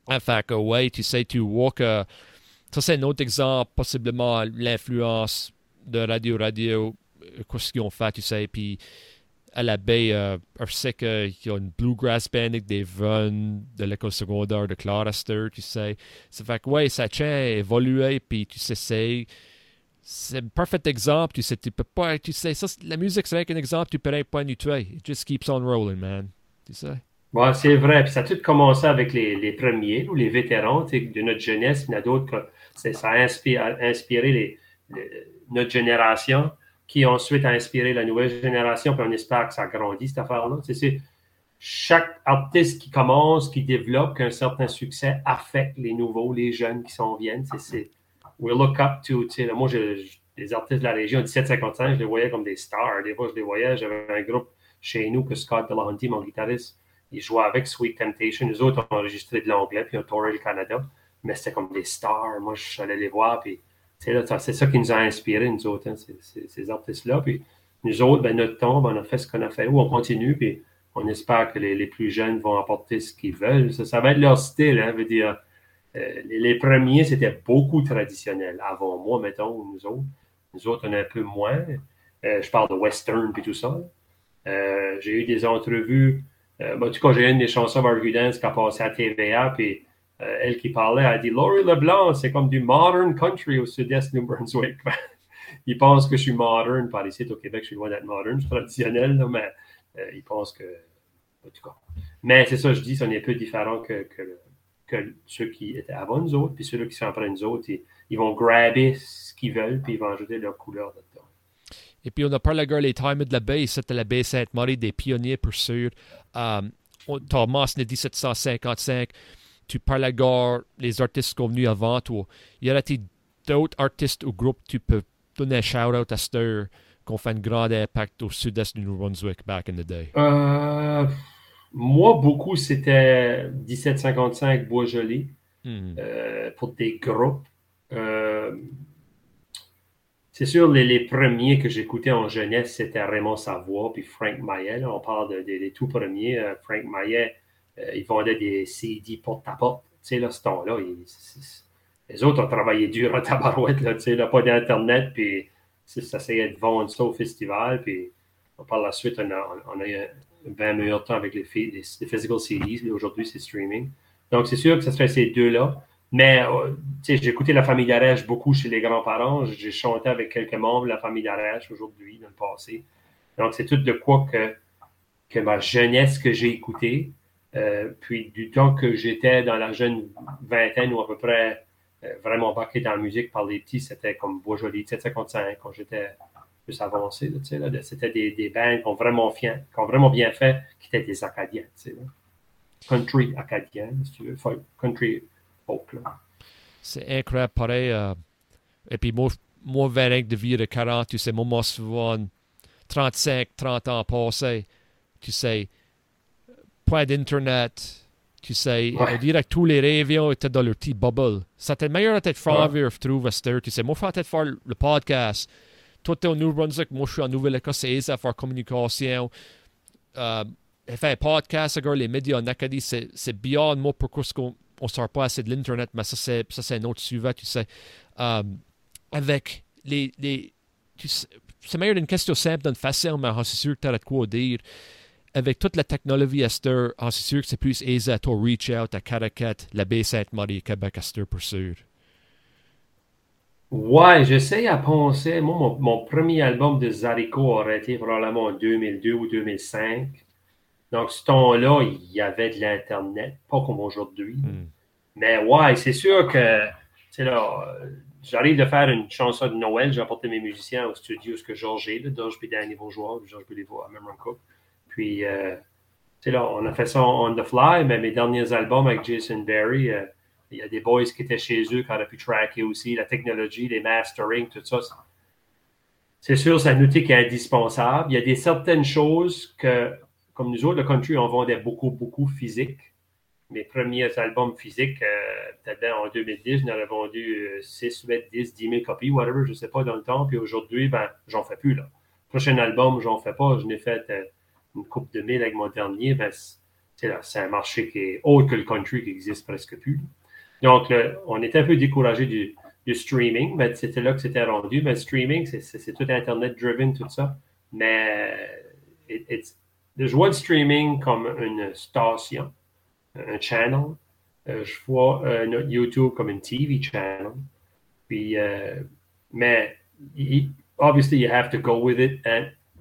Enfin, que, ouais, tu sais, tu vois que. Ça, c'est un autre exemple, possiblement l'influence de Radio Radio, euh, qu'est-ce qu'ils ont fait, tu sais. Puis, à la baie, euh, je sais qu'il y a une bluegrass band avec des runs de l'école secondaire de Clarester, tu sais. Ça fait que, ouais, ça tient à évoluer, puis tu sais, c'est. C'est un parfait exemple, tu sais, tu peux pas, tu sais, ça, la musique, c'est un exemple, tu peux pas tuer. It just keeps on rolling, man. Tu sais? Ouais, c'est vrai. Puis ça a tout commencé avec les, les premiers ou les vétérans de notre jeunesse. Il y en a d'autres que ça a inspiré, inspiré les, notre génération qui ensuite a inspiré la nouvelle génération, puis on espère que ça grandit, cette affaire-là. C'est, chaque artiste qui commence, qui développe, qui un certain succès, affecte les nouveaux, les jeunes qui s'en viennent. C'est, we look up to, moi, les artistes de la région 1755, je les voyais comme des stars. Des fois, je les voyais, j'avais un groupe chez nous que Scott Delahanty, mon guitariste, il jouait avec Sweet Temptation. Nous autres, on enregistré de l'anglais, puis on tourné le Canada. Mais c'était comme des stars. Moi, je suis allé les voir, puis c'est ça qui nous a inspiré, nous autres, hein, ces, artistes-là. Puis nous autres, ben, notre temps, ben, on a fait ce qu'on a fait. Ou on continue, puis on espère que les, plus jeunes vont apporter ce qu'ils veulent. Ça, va être leur style, hein, veut dire. Euh, les, premiers, c'était beaucoup traditionnel. Avant moi, mettons, nous autres. Nous autres, on est un peu moins. Euh, je parle de western puis tout ça. Euh, j'ai eu des entrevues. Ben, en tout cas, j'ai une des chansons Dance qui a passé à TVA, puis elle qui parlait a dit Laurie Leblanc, c'est comme du modern country au sud-est New Brunswick. il pense que je suis modern. Par ici, au Québec, je suis loin d'être modern, je suis traditionnel, mais euh, il pense que. En tout cas. Mais c'est ça, je dis, on est un peu différent que, ceux qui étaient avant nous autres, puis ceux qui sont après nous autres. Ils, vont grabber ce qu'ils veulent, puis ils vont ajouter leur couleur dedans. Et puis, on a parlé de les times de la baie. C'était la baie Sainte-Marie des pionniers pour sûr. Um, Thomas, 1755 tu parles gare, les artistes qui sont venus avant toi. Y a-t-il d'autres artistes ou groupes tu peux donner un shout-out à Stir qui ont fait un grand impact au sud-est du New Brunswick back in the day? Euh, moi, beaucoup, c'était 1755 Bois-Joli euh, pour des groupes. Euh, c'est sûr, les, premiers que j'écoutais en jeunesse, c'était Raymond Savoie puis Frank Maillet. on parle des tout premiers. Frank Maillet, euh, ils vendaient des CD porte-à-porte. Tu sais, là, ce temps-là, les autres ont travaillé dur à tabarouette, là, tu sais, là, pas d'Internet, puis ça essayait de vendre ça au festival, puis par la suite, on a, on a eu un 20 meilleur temps avec les, physical CDs, aujourd'hui, c'est streaming. Donc, c'est sûr que ce serait ces deux-là. Mais, euh, tu sais, j'ai écouté la famille d'Arèche beaucoup chez les grands-parents. J'ai chanté avec quelques membres de la famille d'Arèche aujourd'hui, dans le passé. Donc, c'est tout de quoi que, que ma jeunesse que j'ai écouté. Euh, puis du temps que j'étais dans la jeune vingtaine ou à peu près euh, vraiment baqué dans la musique par les petits, c'était comme Bois-Joli 755 quand j'étais plus c'était des, des bands qui ont, vraiment qui ont vraiment bien fait, qui étaient des Acadiens. Country acadien, si tu veux, country folk. C'est incroyable, pareil. Euh, et puis moi, moi, de vie de 40, tu sais, moi, souvent 35, 30 ans passés, tu sais, point d'Internet. Tu sais, on dirait que tous les rêves étaient dans leur petit bubble. C'était meilleur à être franc, je trouve, à cette Tu sais, moi, je faire le podcast. Toi, tu es au New Brunswick, moi, je suis en Nouvelle-Écosse, c'est à faire communication. Euh, faire podcast, les médias en Acadie, c'est beyond moi pourquoi on ne sort pas assez de l'Internet, mais ça, c'est un autre sujet, tu sais. Euh, avec les. les c'est meilleur d'une question simple d'une facile, mais c'est sûr que tu as de quoi dire avec toute la technologie Esther, c'est sûr que c'est plus aisé à toi reach out à Caracat, la baie Sainte-Marie, Québec, Esther, pour sûr. Ouais, j'essaie à penser. Moi, mon, premier album de Zarico aurait été probablement en 2002 ou 2005. Donc, ce temps-là, il y avait de l'Internet, pas comme aujourd'hui. Hmm. Mais ouais, c'est sûr que, tu là, j'arrive de faire une chanson de Noël, j'ai apporté mes musiciens au studio, ce que Georges est, Georges Bédani Bourgeois, Georges Béliveau à Memron Cook. Puis, euh, là, on a fait ça on the fly, mais mes derniers albums avec Jason Berry, euh, il y a des boys qui étaient chez eux qui auraient pu tracker aussi, la technologie, les mastering, tout ça. C'est sûr, c'est un outil qui est indispensable. Il y a des certaines choses que, comme nous autres, le country, on vendait beaucoup, beaucoup physique. Mes premiers albums physiques, euh, peut-être en 2010, j'en avais vendu 6, 8, 10, 10 000 copies, whatever, je ne sais pas dans le temps. Puis aujourd'hui, ben, j'en fais plus, là. Prochain album, j'en fais pas. Je n'ai fait une coupe de mille avec mon dernier, ben, c'est un marché qui est autre que le country qui existe presque plus. Donc, on était un peu découragé du, streaming, mais c'était là que c'était rendu. Mais le streaming, c'est tout Internet-driven, tout ça. Mais je vois le streaming comme une station, un channel. Euh, je vois euh, notre YouTube comme une TV channel. Puis, mais, obviously, you have to go with it,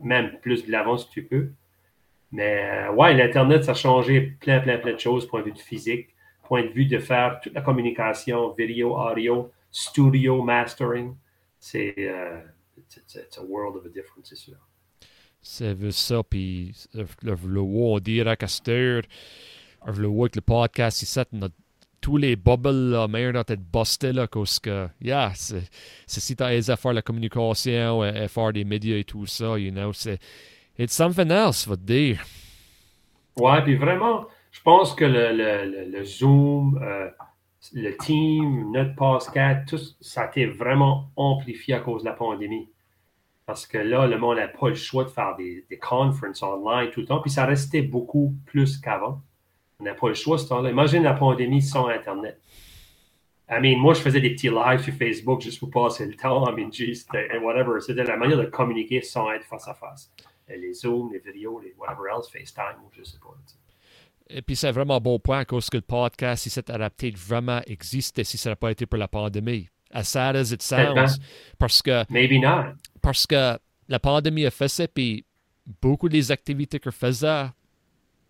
même plus de l'avant si tu peux. Mais ouais, l'Internet, ça a changé plein, plein, plein de choses, point de vue physique, point de vue de faire toute la communication, vidéo, audio, studio, mastering. C'est euh, it's, a world of a difference, c'est sûr. C'est ça, puis le, le, on dirait qu'à cette heure, le avec le podcast, ici, tous les bubbles, là, meilleurs dans tête busté, là, parce que, yeah, c'est si t'as à faire la communication, à faire des médias et tout ça, you know, c'est, it's something else, va te dire. Ouais, puis vraiment, pense que le, Zoom, euh, le team, notre podcast, tout ça a été vraiment amplifié à cause de la pandémie. Parce que là, le monde n'a pas le choix de faire des, des conferences online tout le temps. Puis ça restait beaucoup plus qu'avant. On n'a pas le choix ce temps-là. Imagine la pandémie sans Internet. I mean, moi, je faisais des petits lives sur Facebook juste pour passer le temps. I mean, juste, whatever. C'était la manière de communiquer sans être face à face. Les Zooms, les vidéos, les whatever else, FaceTime, ou je sais pas. Et puis c'est vraiment un bon point à cause que le podcast, si s'est adapté, vraiment existé si ça n'a pas été pour la pandémie. As sad as it sounds. Parce que. Maybe not. Parce que la pandémie a fait ça, puis beaucoup des activités qu'on faisait,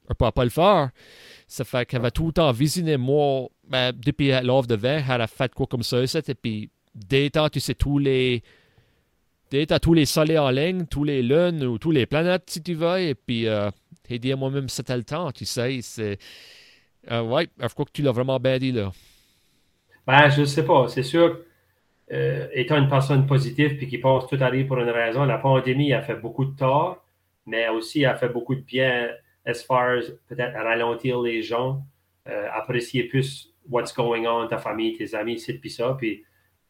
on ne peut pas le faire. Ça fait qu'elle va tout le temps visiter moi, ben, depuis l'offre de vin, elle a fait quoi comme ça, et puis dès temps, tu sais, tous les. Dès tous les soleils en ligne, tous les lunes ou tous les planètes, si tu veux, et puis. Euh, et dit moi-même, c'était le temps, tu sais. C'est. Euh, ouais, je crois que tu l'as vraiment bien dit, là. Ben, je ne sais pas. C'est sûr, euh, étant une personne positive puis qui pense tout arrive pour une raison, la pandémie a fait beaucoup de tort, mais aussi a fait beaucoup de bien as far as peut-être ralentir les gens, euh, apprécier plus what's going on, ta famille, tes amis, ci, puis ça. Puis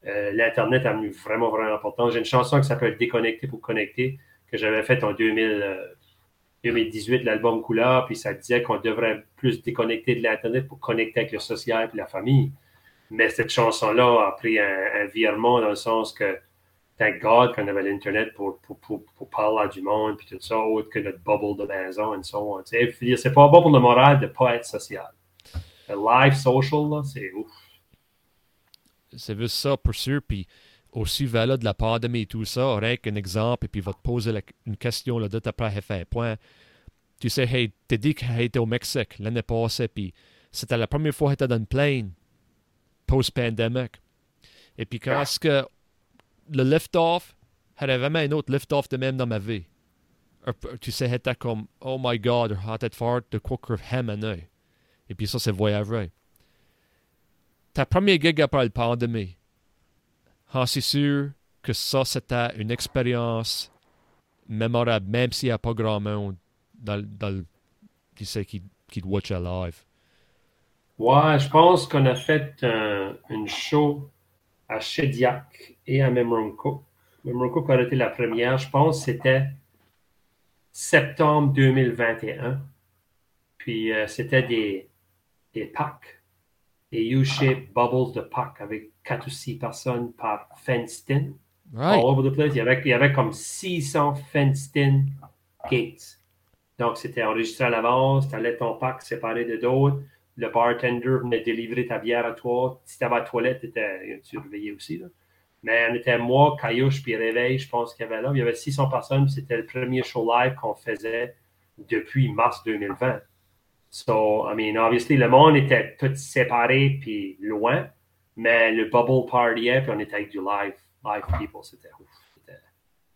euh, l'Internet a venu vraiment, vraiment important. J'ai une chanson qui s'appelle Déconnecter pour connecter que j'avais faite en 2000. 2018, l'album Couleur, puis ça disait qu'on devrait plus déconnecter de l'Internet pour connecter avec le social et la famille. Mais cette chanson-là a pris un, virement dans le sens que, thank God qu'on avait l'Internet pour, pour, pour, parler du monde, puis tout ça, autre que notre bubble de maison, et so on. C'est pas bon pour le moral de ne pas être social. Le live social, c'est ouf. C'est juste ça, pour sûr, puis aussi valable de la pandémie et tout ça, rien qu'un exemple, et puis va te poser une question là, de après fait un point. Tu sais, hey, t'es dit que était au Mexique l'année passée, puis c'était la première fois que t'étais dans une plane post-pandemic. Et puis quand est-ce que le lift-off, j'avais vraiment un autre lift-off de même dans ma vie. Tu sais, c'était comme, oh my god, j'ai fort de quoi que Et puis ça, c'est voyager. Ta première gig après la pandémie, ah, c'est sûr que ça, c'était une expérience mémorable, même s'il n'y a pas grand monde dans, dans, qui sait qui, qui watch live. Ouais, je pense qu'on a fait une show à Shediac et à Memroncook. Memroncook a été la première, je pense c'était septembre 2021. Puis euh, c'était des, des packs, des U-shaped bubbles de packs avec quatre ou six personnes par fenced-in. All over the place. Il y avait, il y avait comme 600 fenced-in gates. Donc, c'était enregistré à l'avance. Tu allais ton pack séparé de d'autres. Le bartender venait délivrer ta bière à toi. Si tu avais la toilette, tu étais surveillé aussi. Là. Mais on était moi, Caillouche, puis Réveil, je pense qu'il y avait là. Il y avait 600 personnes. C'était le premier show live qu'on faisait depuis mars 2020. So, I mean, obviously, le monde était tout séparé puis loin. Mais le bubble party, puis on était avec du live, live people, c'était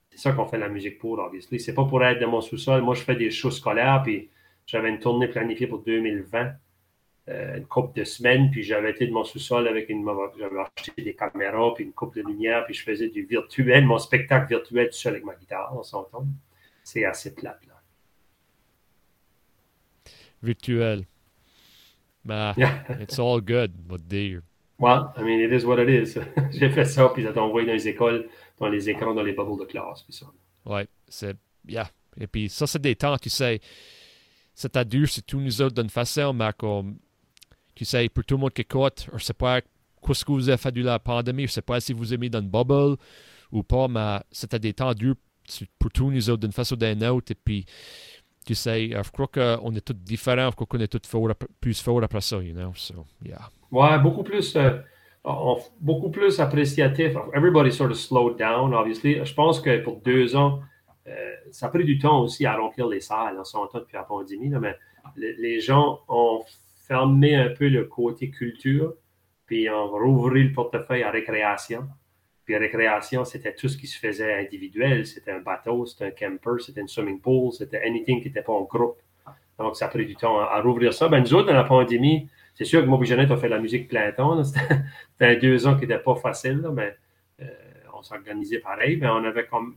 C'est ça qu'on fait la musique pour, obviously. C'est pas pour être dans mon sous-sol. Moi, je fais des shows scolaires, puis j'avais une tournée planifiée pour 2020, euh, une couple de semaines, puis j'avais été de mon sous-sol avec une. J'avais acheté des caméras, puis une coupe de lumière, puis je faisais du virtuel, mon spectacle virtuel tout seul avec ma guitare, on s'entend. C'est assez plate, là. Virtuel. Bah, it's all good, but dear. Well, I mean, it is what it is. J'ai fait ça, puis ça t'envoie dans les écoles, dans les écrans, dans les bubbles de classe, puis ça. Ouais, c'est. Yeah. Et puis, ça, c'est des temps, tu sais. C'est à dur, c'est tout nous autres d'une façon, mais comme. Tu sais, pour tout le monde qui écoute, je sais pas ce que vous avez fait de la pandémie, je sais pas si vous avez mis dans une bubble ou pas, mais c'était des temps durs, pour tous nous autres d'une façon ou d'une autre. Et puis, tu sais, je crois qu'on est tous différents, je crois qu'on est tous plus forts après ça, you know. So, yeah. Ouais, beaucoup plus, euh, beaucoup plus appréciatif. Everybody sort of slowed down, obviously. Je pense que pour deux ans, euh, ça a pris du temps aussi à remplir les salles, en son temps depuis la pandémie, mais les gens ont fermé un peu le côté culture, puis ont rouvert le portefeuille à récréation. Puis récréation, c'était tout ce qui se faisait individuel. C'était un bateau, c'était un camper, c'était un swimming pool, c'était anything qui n'était pas en groupe. Donc, ça a pris du temps à, rouvrir ça. Ben, nous autres, dans la pandémie, c'est sûr que moi et Jeannette, on fait de la musique plein temps. C'était deux ans qui n'étaient pas facile, mais euh, on s'organisait pareil. Mais on avait comme,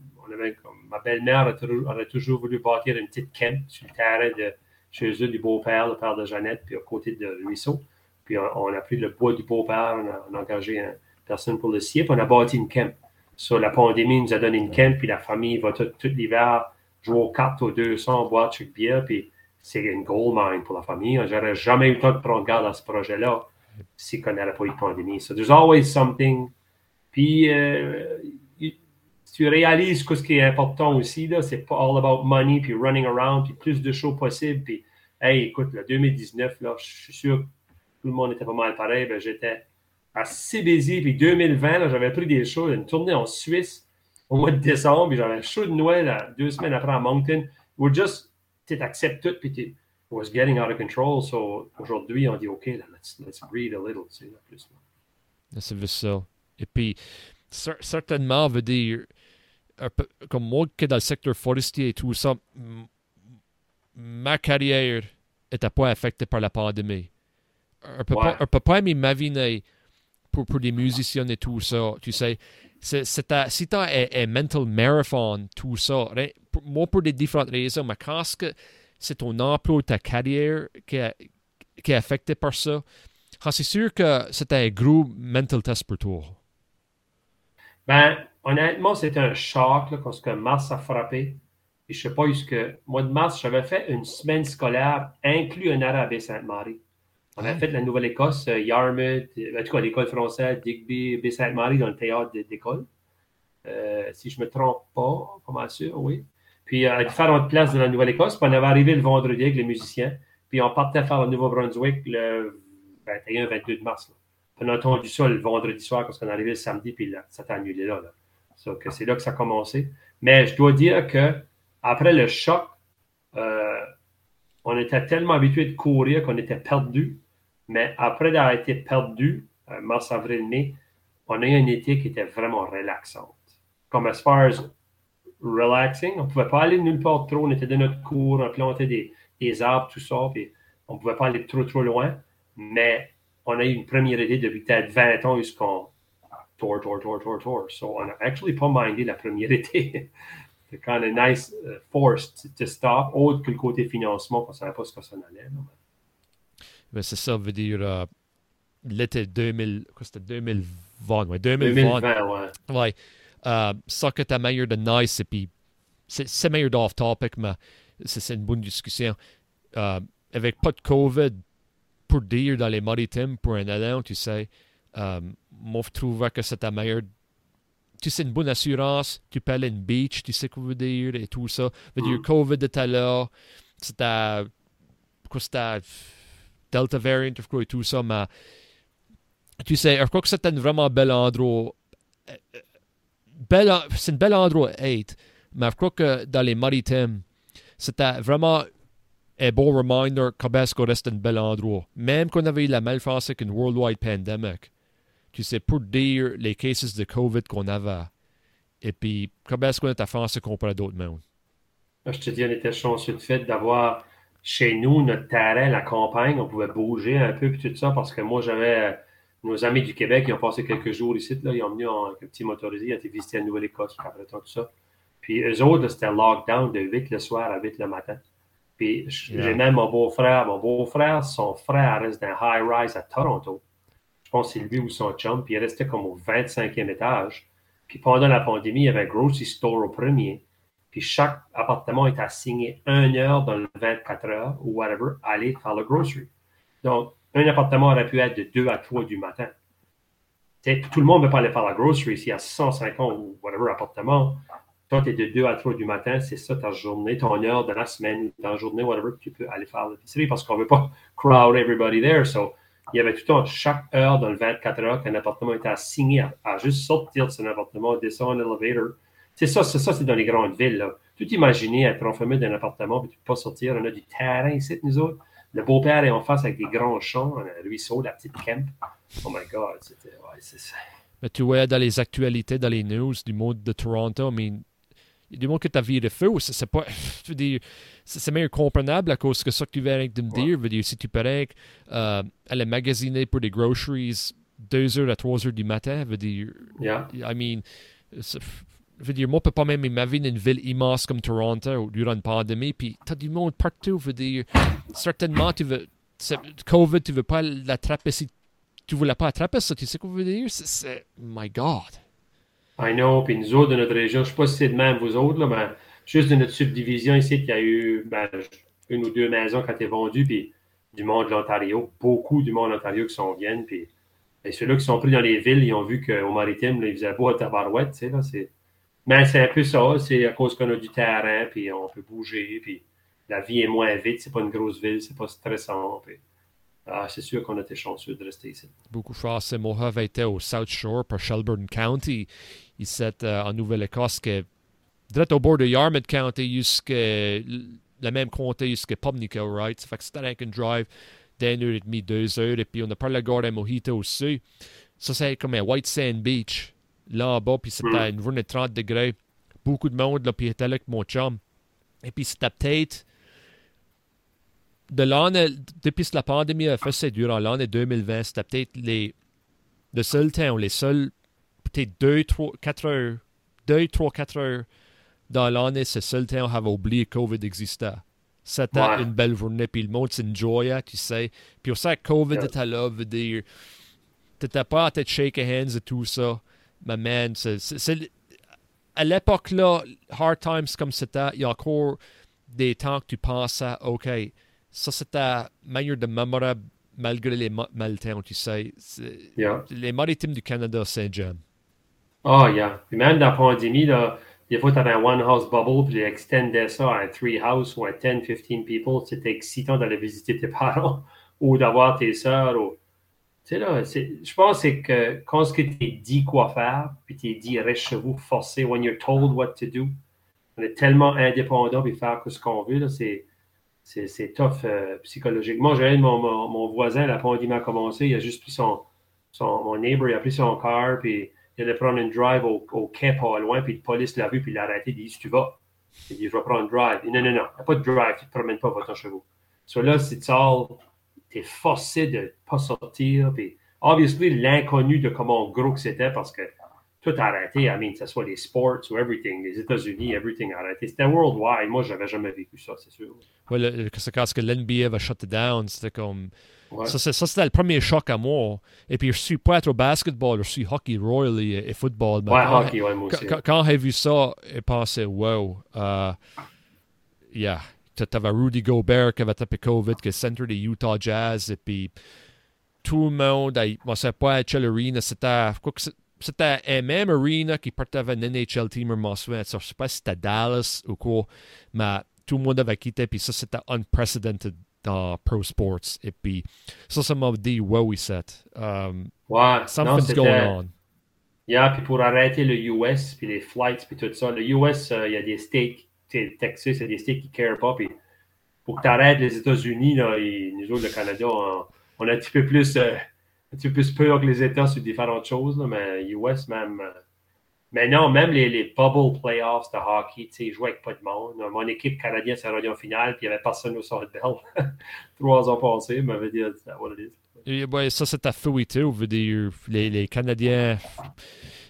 ma belle-mère aurait toujours voulu bâtir une petite camp sur le terrain de chez eux du beau-père, le père de Jeannette, puis à côté de ruisseau. Puis on, a pris le bois du beau-père, on, a engagé une personne pour le scier, puis on a bâti une camp. Sur la pandémie, nous a donné une camp, puis la famille va tout, l'hiver jouer aux cartes aux 200, boire chaque bière, puis c'est une gold mine pour la famille. J'aurais jamais eu le temps de prendre garde à ce projet-là si on n'avait pas eu de pandémie. So there's always something. Puis, euh, tu réalises que ce qui est important aussi, là, c'est pas all about money, puis running around, puis plus de shows possible. Puis, hey, écoute, le 2019, là, je suis sûr que tout le monde était pas mal pareil. Ben, j'étais assez busy. Puis 2020, j'avais pris des shows, une tournée en Suisse au mois de décembre, puis j'avais un show de Noël deux semaines après à Moncton. We're just tu acceptes tout, puis tu was getting out of control. So aujourd'hui, on dit, OK, let's, let's breathe a little. C'est plus. C'est ça. Et puis, certainement, veut dire, comme moi qui est dans le secteur forestier et tout ça, ma carrière n'était pas affectée par la pandémie. On ne peut, pas, m'imaginer pour, pour des musiciens et tout ça, tu sais, tu as un, mental marathon, tout ça, moi pour des différentes raisons, mais quand c'est ton emploi, ta carrière qui est, qui est affecté par ça, c'est sûr que c'était un gros mental test pour toi. Ben, honnêtement, c'était un choc là, quand mars a frappé. Et je sais pas, ce que, mois de mars, j'avais fait une semaine scolaire inclus un Arabie Sainte-Marie. On a fait la Nouvelle-Écosse, euh, Yarmouth, en tout cas l'école française, Digby, Baie-Sainte-Marie dans le théâtre d'école. Euh, si je ne me trompe pas, pas mal sûr, oui. Puis à différentes places de la Nouvelle-Écosse. Puis on avait arrivé le vendredi avec les musiciens. Puis on partait faire le Nouveau-Brunswick le 21-22 mars. Puis on a entendu ça le vendredi soir quand on est arrivé le samedi, puis là, ça s'est annulé là. Donc c'est là que ça a commencé. Mais je dois dire que après le choc, euh, on était tellement habitué de courir qu'on était perdu. Mais après d'avoir été perdu, euh, mars, avril, mai, on a eu un été qui était vraiment relaxante. Comme as far as relaxing, on ne pouvait pas aller nulle part trop. On était dans notre cours, on plantait des, des arbres, tout ça, puis on ne pouvait pas aller trop, trop loin. Mais on a eu une première idée depuis peut-être 20 ans jusqu'en tour, tour, tour, tour, tour. So on a actually pas mindé la première été. C'est kind of nice, uh, forced to stop, autre que le côté financement, parce qu'on ne savait pas ce que ça allait. Mais c'est ça, veut dire uh, l'été 2000, quoi c'était 2020, ouais, 2020. 2020, ouais. ouais. Uh, ça que t'as meilleur de nice, et puis c'est meilleur d'off-topic, mais c'est une bonne discussion. Uh, avec pas de COVID, pour dire dans les maritimes, pour un allant, tu sais, um, moi, je trouve que c'est ta meilleure. Tu sais, une bonne assurance, tu peux aller une beach, tu sais quoi veut dire, et tout ça. Veut dire, mm. COVID était là, c'était. Quoi, c'était. Delta variant, et tout ça, mais. Tu sais, je crois que c'était un vraiment bel endroit. Bel, c'est un bel endroit à être, mais je crois que dans les maritimes, c'était vraiment un bon reminder qu'Abesco reste un bel endroit. Même qu'on avait eu la malchance avec une worldwide pandemic, tu sais, pour dire les cases de COVID qu'on avait. Et puis, qu'on est à France comparé à d'autres mondes? Je te dis, on était chanceux de fait d'avoir chez nous notre terrain, la campagne, on pouvait bouger un peu, puis tout ça, parce que moi, j'avais euh, nos amis du Québec, qui ont passé quelques jours ici, là, ils ont venu en petit motorisé, ils ont été visiter la Nouvelle-Écosse, après tout ça. Puis eux autres, c'était lockdown de 8 le soir à 8 le matin. Puis j'ai même mon beau-frère. Mon beau-frère, son frère reste dans un high-rise à Toronto pense c'est lui ou son chum, puis il restait comme au 25e étage. Puis pendant la pandémie, il y avait un grocery store au premier. Puis chaque appartement était assigné une heure dans le 24 heures ou whatever, aller faire le grocery. Donc, un appartement aurait pu être de 2 à 3 du matin. tout le monde ne peut pas aller faire la grocery s'il y a 150 ou whatever appartements. Toi, tu es de 2 à 3 du matin, c'est ça ta journée, ton heure de la semaine, ta journée, whatever, tu peux aller faire l'épicerie parce qu'on ne veut pas crowd everybody there. So, il y avait tout le temps, chaque heure dans le 24 heures qu'un appartement était assigné à, à, juste sortir de son appartement, descendre un elevator. C'est ça, c'est ça, c'est dans les grandes villes. Là. Tout imaginer être enfermé dans un appartement et tu ne peux pas sortir. On a du terrain ici, nous autres. Le beau-père est en face avec des grands champs, un ruisseau, la petite camp. Oh my God, c'était. Ouais, c'est ça. Mais tu vois dans les actualités, dans les news du monde de Toronto, I mean, du monde que ta vie de feu, c'est pas. Je veux dire, c'est même comprenable à cause que ça que tu viens de me dire. Veut dire, si tu parais euh, aller magasiner pour des groceries 2 heures à 3 heures du matin, veut dire. Yeah. I mean, je veux dire, moi, je peux pas même imaginer une ville immense comme Toronto durant une pandémie, puis tu as du monde partout. Je veux dire, certainement, tu veux. COVID, tu veux pas l'attraper si tu voulais pas attraper ça. Tu sais quoi je veux dire? C'est. My God. I know. Puis nous autres, de notre région, je sais pas si c'est de même, vous autres, là, mais juste de notre subdivision ici, il y a eu ben, une ou deux maisons qui ont été vendues, puis du monde de l'Ontario, beaucoup du monde de l'Ontario qui s'en viennent, puis et ceux-là qui sont pris dans les villes, ils ont vu qu'au maritime, ils faisaient beau à tabarouette, tu sais, là, c'est... Mais c'est un peu ça, c'est à cause qu'on a du terrain, puis on peut bouger, puis la vie est moins vite, c'est pas une grosse ville, c'est pas stressant, puis... Ah, c'est sûr qu'on été chanceux de rester ici. Beaucoup choses. Moi, j'avais été au South Shore, par Shelburne County, ici euh, en Nouvelle-Écosse, que direct au bord de Yarmouth County, jusqu'à le même comté jusqu'à Pubnico, right? Ça fait que c'était un drive d'une heure et demie, deux heures, et puis on a parlé de la Mojito aussi. Ça, c'est comme un White Sand Beach, là en bas, puis c'était mm. une journée de 30 degrés. Beaucoup de monde, là, puis était là avec mon chum. Et puis c'était peut-être de l'année, depuis que la pandémie a fait ça durant l'année 2020, c'était peut-être les, le seul temps, les seuls, peut-être 2, 3, 4 heures, 2, 3, 4 heures dans l'année, c'est le seul temps où on avait oublié que COVID existait. C'était ouais. une belle journée, puis le monde s'enjoyait, tu sais. Puis aussi, COVID yeah. était là, veut dire, t'étais pas à tête shake hands et tout ça. Mais man, c'est, à l'époque là, hard times comme c'était, il y a encore des temps que tu pensais, OK, ça c'était manière de mémorable malgré les mal temps, tu sais. Yeah. Les maritimes du Canada, c'est j'aime. Oh, yeah. Puis même dans la pandémie, là, des fois, tu avais un one-house bubble, puis tu extendais ça à un three-house ou à 10, 15 people. C'était excitant d'aller visiter tes parents ou d'avoir tes sœurs. Ou... Tu sais, là, je pense que quand ce que tu es dit quoi faire, puis tu es dit reste chez vous, forcé, when you're told what to do, on est tellement indépendant, puis faire ce qu'on veut, là, c'est c'est tough euh, psychologiquement. J'ai mon, mon, mon, voisin, la pandémie a commencé, il a juste pris son, son, mon neighbor, il a pris son car, puis il allait prendre une drive au, quai pas loin, puis la police l'a vu, puis il l'a arrêté, il dit, tu vas. Il dit, je vais prendre une drive. Dit, non, non, non, il n'y a pas de drive, tu ne te promènes pas votre chevaux. So là, c'est ça, forcé de pas sortir, puis obviously, l'inconnu de comment gros que c'était, parce que tout a arrêté. I mean, que ce soit les sports ou everything, les États-Unis, everything a arrêté. C'était worldwide. Moi, j'avais jamais vécu ça, c'est sûr. Oui, c'est quand que l'NBA va shut down, c'était comme. Ouais. Ça, c'était le premier choc à moi. Et puis, je suis pas être au basketball, je suis hockey royally et, et football. Mais ouais, quand, hockey, ouais, moi aussi. Quand, quand j'ai vu ça, j'ai pensé, wow. Uh, yeah. T'avais Rudy Gobert qui avait tapé COVID, qui est centre des Utah Jazz, et puis tout le monde, moi, c'est pas à Chell Arena, c'était c'était même arena qui partait avec un NHL team, je m'en souviens. Je ne sais pas si c'était Dallas ou quoi, mais tout le monde avait quitté, puis ça, c'était unprecedented dans Pro Sports. Et puis, ça, ça m'a dit, wow, set. Um, ouais, something's non, going on. Yeah, puis pour arrêter le US, puis les flights, puis tout ça, le US, il uh, y a des states, Texas, a des states qui ne carent pas, pour que tu arrêtes les États-Unis, nous autres, le Canada, on, a un petit peu plus... Uh, un petit peu plus peur que les États sur différentes choses, là, mais US même. Euh, mais non, même les, bubble playoffs de hockey, tu sais, jouaient avec pas de monde. Mon équipe canadienne s'est rendue en finale, puis il n'y avait personne au Bell. Trois ans passés, m'avait dit, c'est what it is. Ouais, ça, c'est ta veut dire, les, les Canadiens.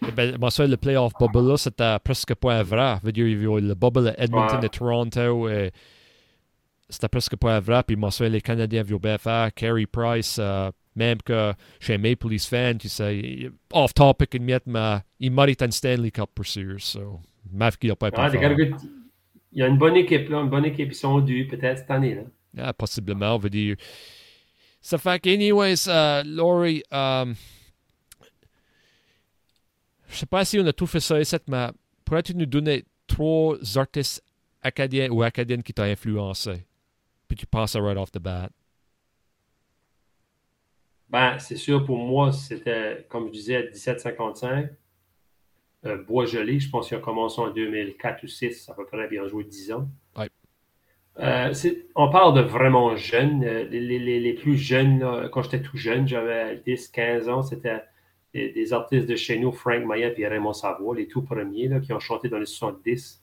Eh ben, moi, ça, le playoff bubble là, c'était presque pas vrai. Veut dire, le bubble à Edmonton ouais. et Toronto, et c'était presque pas vrai. Puis moi, ça, les Canadiens bien faire. Carey Price, uh, même que chez Maple Leafs fan, tu sais, off topic une miette, mais il mérite un Stanley Cup pour sûr. So, Maf qui n'a pas ah, Il y a une bonne équipe, là, une bonne équipe. Ils sont dus peut-être cette année. Là. Ah, possiblement, on veut dire. Ça fait que, anyways, uh, Laurie, um, je sais pas si on a tout fait ça ici, mais pourrais-tu nous donner trois artistes acadiens ou acadiennes qui t'ont influencé? Puis tu penses right off the bat. Ben, c'est sûr, pour moi, c'était, comme je disais, 1755. Euh, Bois Gelé, je pense qu'ils ont commencé en 2004 ou 2006, à peu près, puis ils ont joué 10 ans. Euh, on parle de vraiment jeunes. Euh, les, plus jeunes, quand j'étais tout jeune, j'avais 10, 15 ans, c'était des, artistes de chez nous, Frank Maya et Raymond Savoie, les tout premiers qui ont chanté dans les 70.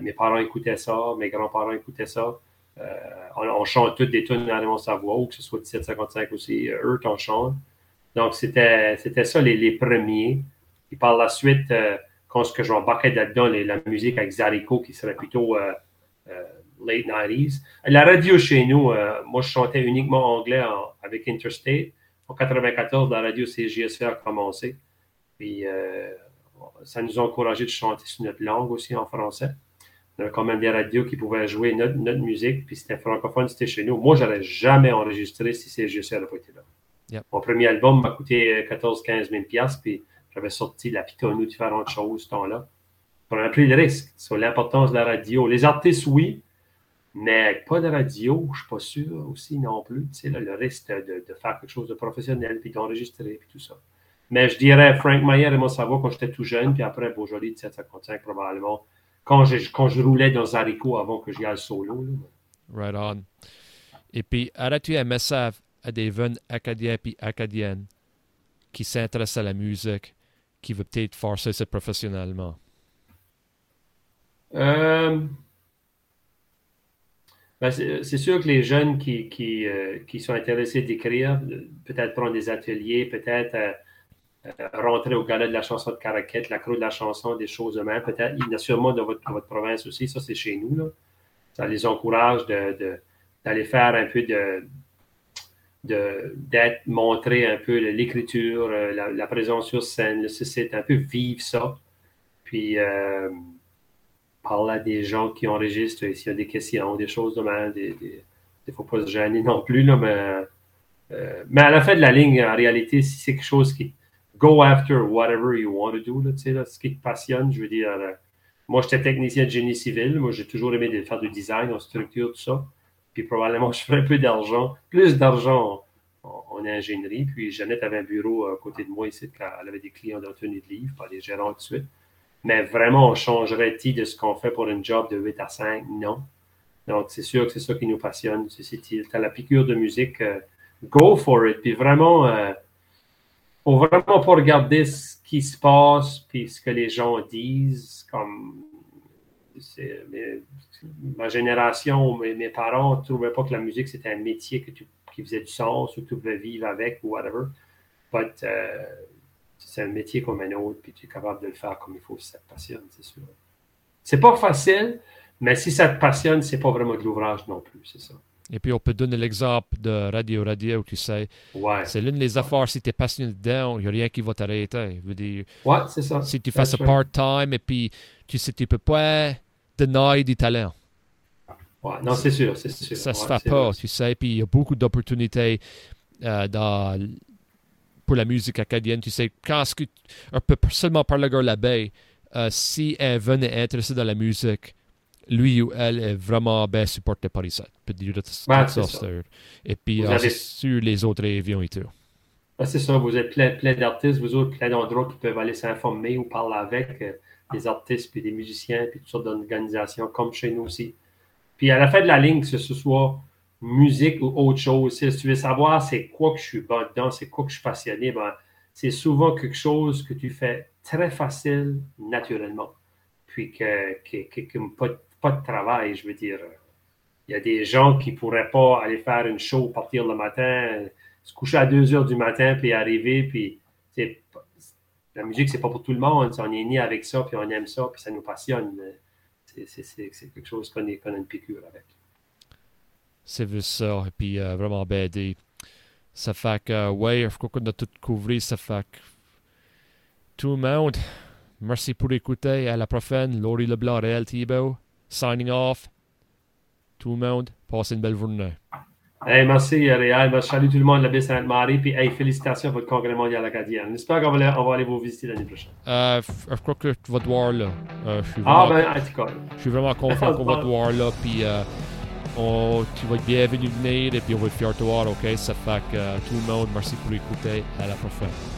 mes parents écoutaient ça, mes grands-parents écoutaient ça. on, chante toutes des tunes de Raymond Savoie, ou que ce soit 1755 aussi, eux qui en chantent. Donc, c'était ça les premiers. Et par la suite, euh, quand ce que je vais là-dedans, la musique avec Zarico, qui serait plutôt euh, euh, late 90s. La radio chez nous, moi, je chantais uniquement anglais avec Interstate. En 94, la radio CGSF a commencé. Puis, ça nous a encouragé de chanter sur notre langue aussi en français. On avait quand même des radios qui pouvaient jouer notre, musique, puis c'était francophone, c'était chez nous. Moi, je n'aurais jamais enregistré si CGSF n'avait pas été là. Mon premier album m'a coûté 14-15 000 puis j'avais sorti la pitonneau, différentes choses ce temps-là. On a pris le risque sur l'importance de la radio. Les artistes, oui, mais pas de radio, je ne suis pas sûr aussi non plus. Tu sais, le risque de, faire quelque chose de professionnel, puis d'enregistrer, puis tout ça. Mais je dirais Frank Mayer et mon savoir quand j'étais tout jeune, puis après Beaujolais de 755 probablement, quand je, quand je roulais dans Zarico avant que j'y aille solo. Right on. Et puis, aurais-tu un message à des jeunes acadiens et acadiennes qui s'intéressent à la musique qui veut peut-être faire ça professionnellement? Euh, ben, c'est sûr que les jeunes qui, qui, euh, qui sont intéressés d'écrire, peut-être prendre des ateliers, peut-être euh, rentrer au gala de la chanson de Caraquette, la croix de la chanson, des choses de même, peut-être, il y a sûrement dans votre, province aussi, ça c'est chez nous. Là. Ça les encourage d'aller faire un peu de, d'être montré un peu l'écriture, euh, la, présence sur scène, c'est un peu vivre ça. Puis euh, parler à des gens qui enregistrent s'il y a des questions, des choses de même, il ne faut pas se gêner non plus, euh, mais à la fin de la ligne, en réalité, si c'est quelque chose qui go after whatever you want to do, ce qui te passionne, je veux dire, moi j'étais technicien de génie civil, moi j'ai toujours aimé faire du design en structure, tout ça puis probablement je ferais un peu d'argent, plus d'argent en, ingénierie. Puis Jeannette avait un bureau à côté de moi ici, quand elle avait des clients tenue de livre, pas des gérants tout de suite. Mais vraiment, on changerait-il de ce qu'on fait pour un job de 8 à 5? Non. Donc, c'est sûr que c'est ça qui nous passionne. Tu as la piqûre de musique, euh, go for it. Puis vraiment, euh, faut vraiment pas regarder ce qui se passe, puis ce que les gens disent, comme ma génération, mes, mes parents ne trouvaient pas que la musique c'était un métier que qui faisait du sens ou que tu pouvais vivre avec ou whatever. But euh, c'est un métier comme un autre, puis tu es capable de le faire comme il faut si ça te passionne, c'est sûr. C'est pas facile, mais si ça te passionne, c'est pas vraiment de l'ouvrage non plus, c'est ça. Et puis, on peut donner l'exemple de Radio Radio, tu sais. Ouais. C'est l'une des affaires, si tu es passionné dedans, il n'y a rien qui va t'arrêter. Ouais, c'est ça. Si tu fais ça part-time et puis tu sais, tu peux pas deny du talent. Ouais, non, c'est sûr, c'est sûr. Ça se fait pas, tu sais. Puis il y a beaucoup d'opportunités euh, dans, pour la musique acadienne. Tu sais, quand que, on peut seulement parler de la baie, euh, si elle venait intéressée dans la musique, lui ou elle est vraiment bien supporté par ça. Peut dire Et puis, euh, sur les autres avions et tout. c'est ça, vous êtes plein, plein d'artistes, vous autres, plein d'endroits qui peuvent aller s'informer ou parler avec des artistes, puis des musiciens, puis toutes sortes d'organisations, comme chez nous aussi. Puis à la fin de la ligne, que ce soit musique ou autre chose, si tu veux savoir c'est quoi que je suis bon dedans, c'est quoi que je suis passionné, ben, c'est souvent quelque chose que tu fais très facile, naturellement. Puis que, pas, de travail, je veux dire. Il y a des gens qui ne pourraient pas aller faire une show, partir le matin, se coucher à 2 heures du matin, puis arriver, puis la musique, c'est pas pour tout le monde. On est né avec ça, puis on aime ça, puis ça nous passionne. C'est quelque chose qu'on a une piqûre avec c'est vu ça, et puis euh, vraiment BD. Ça fait que, euh, ouais, je crois qu'on a tout couvert, ça fait que tout le monde, merci pour écouter, à la prochaine, Laurie Leblanc, Réal Thibault, signing off. Tout le monde, passez une belle journée. Hey, merci euh, Réal, ben, salut tout le monde, la baie Sainte-Marie, puis hey, félicitations pour votre congrès mondial acadien. J'espère qu'on va, va, aller vous visiter l'année prochaine. Euh, je crois que je vais te voir là. Euh, je suis ah, vraiment, ah ben, en tout cas. Je suis vraiment confiant qu'on va te voir là, puis... Euh, on, tu vas être bienvenu venir et puis on va être fier de toi, ok? Ça fait que euh, tout le monde, merci pour l'écouter À la prochaine.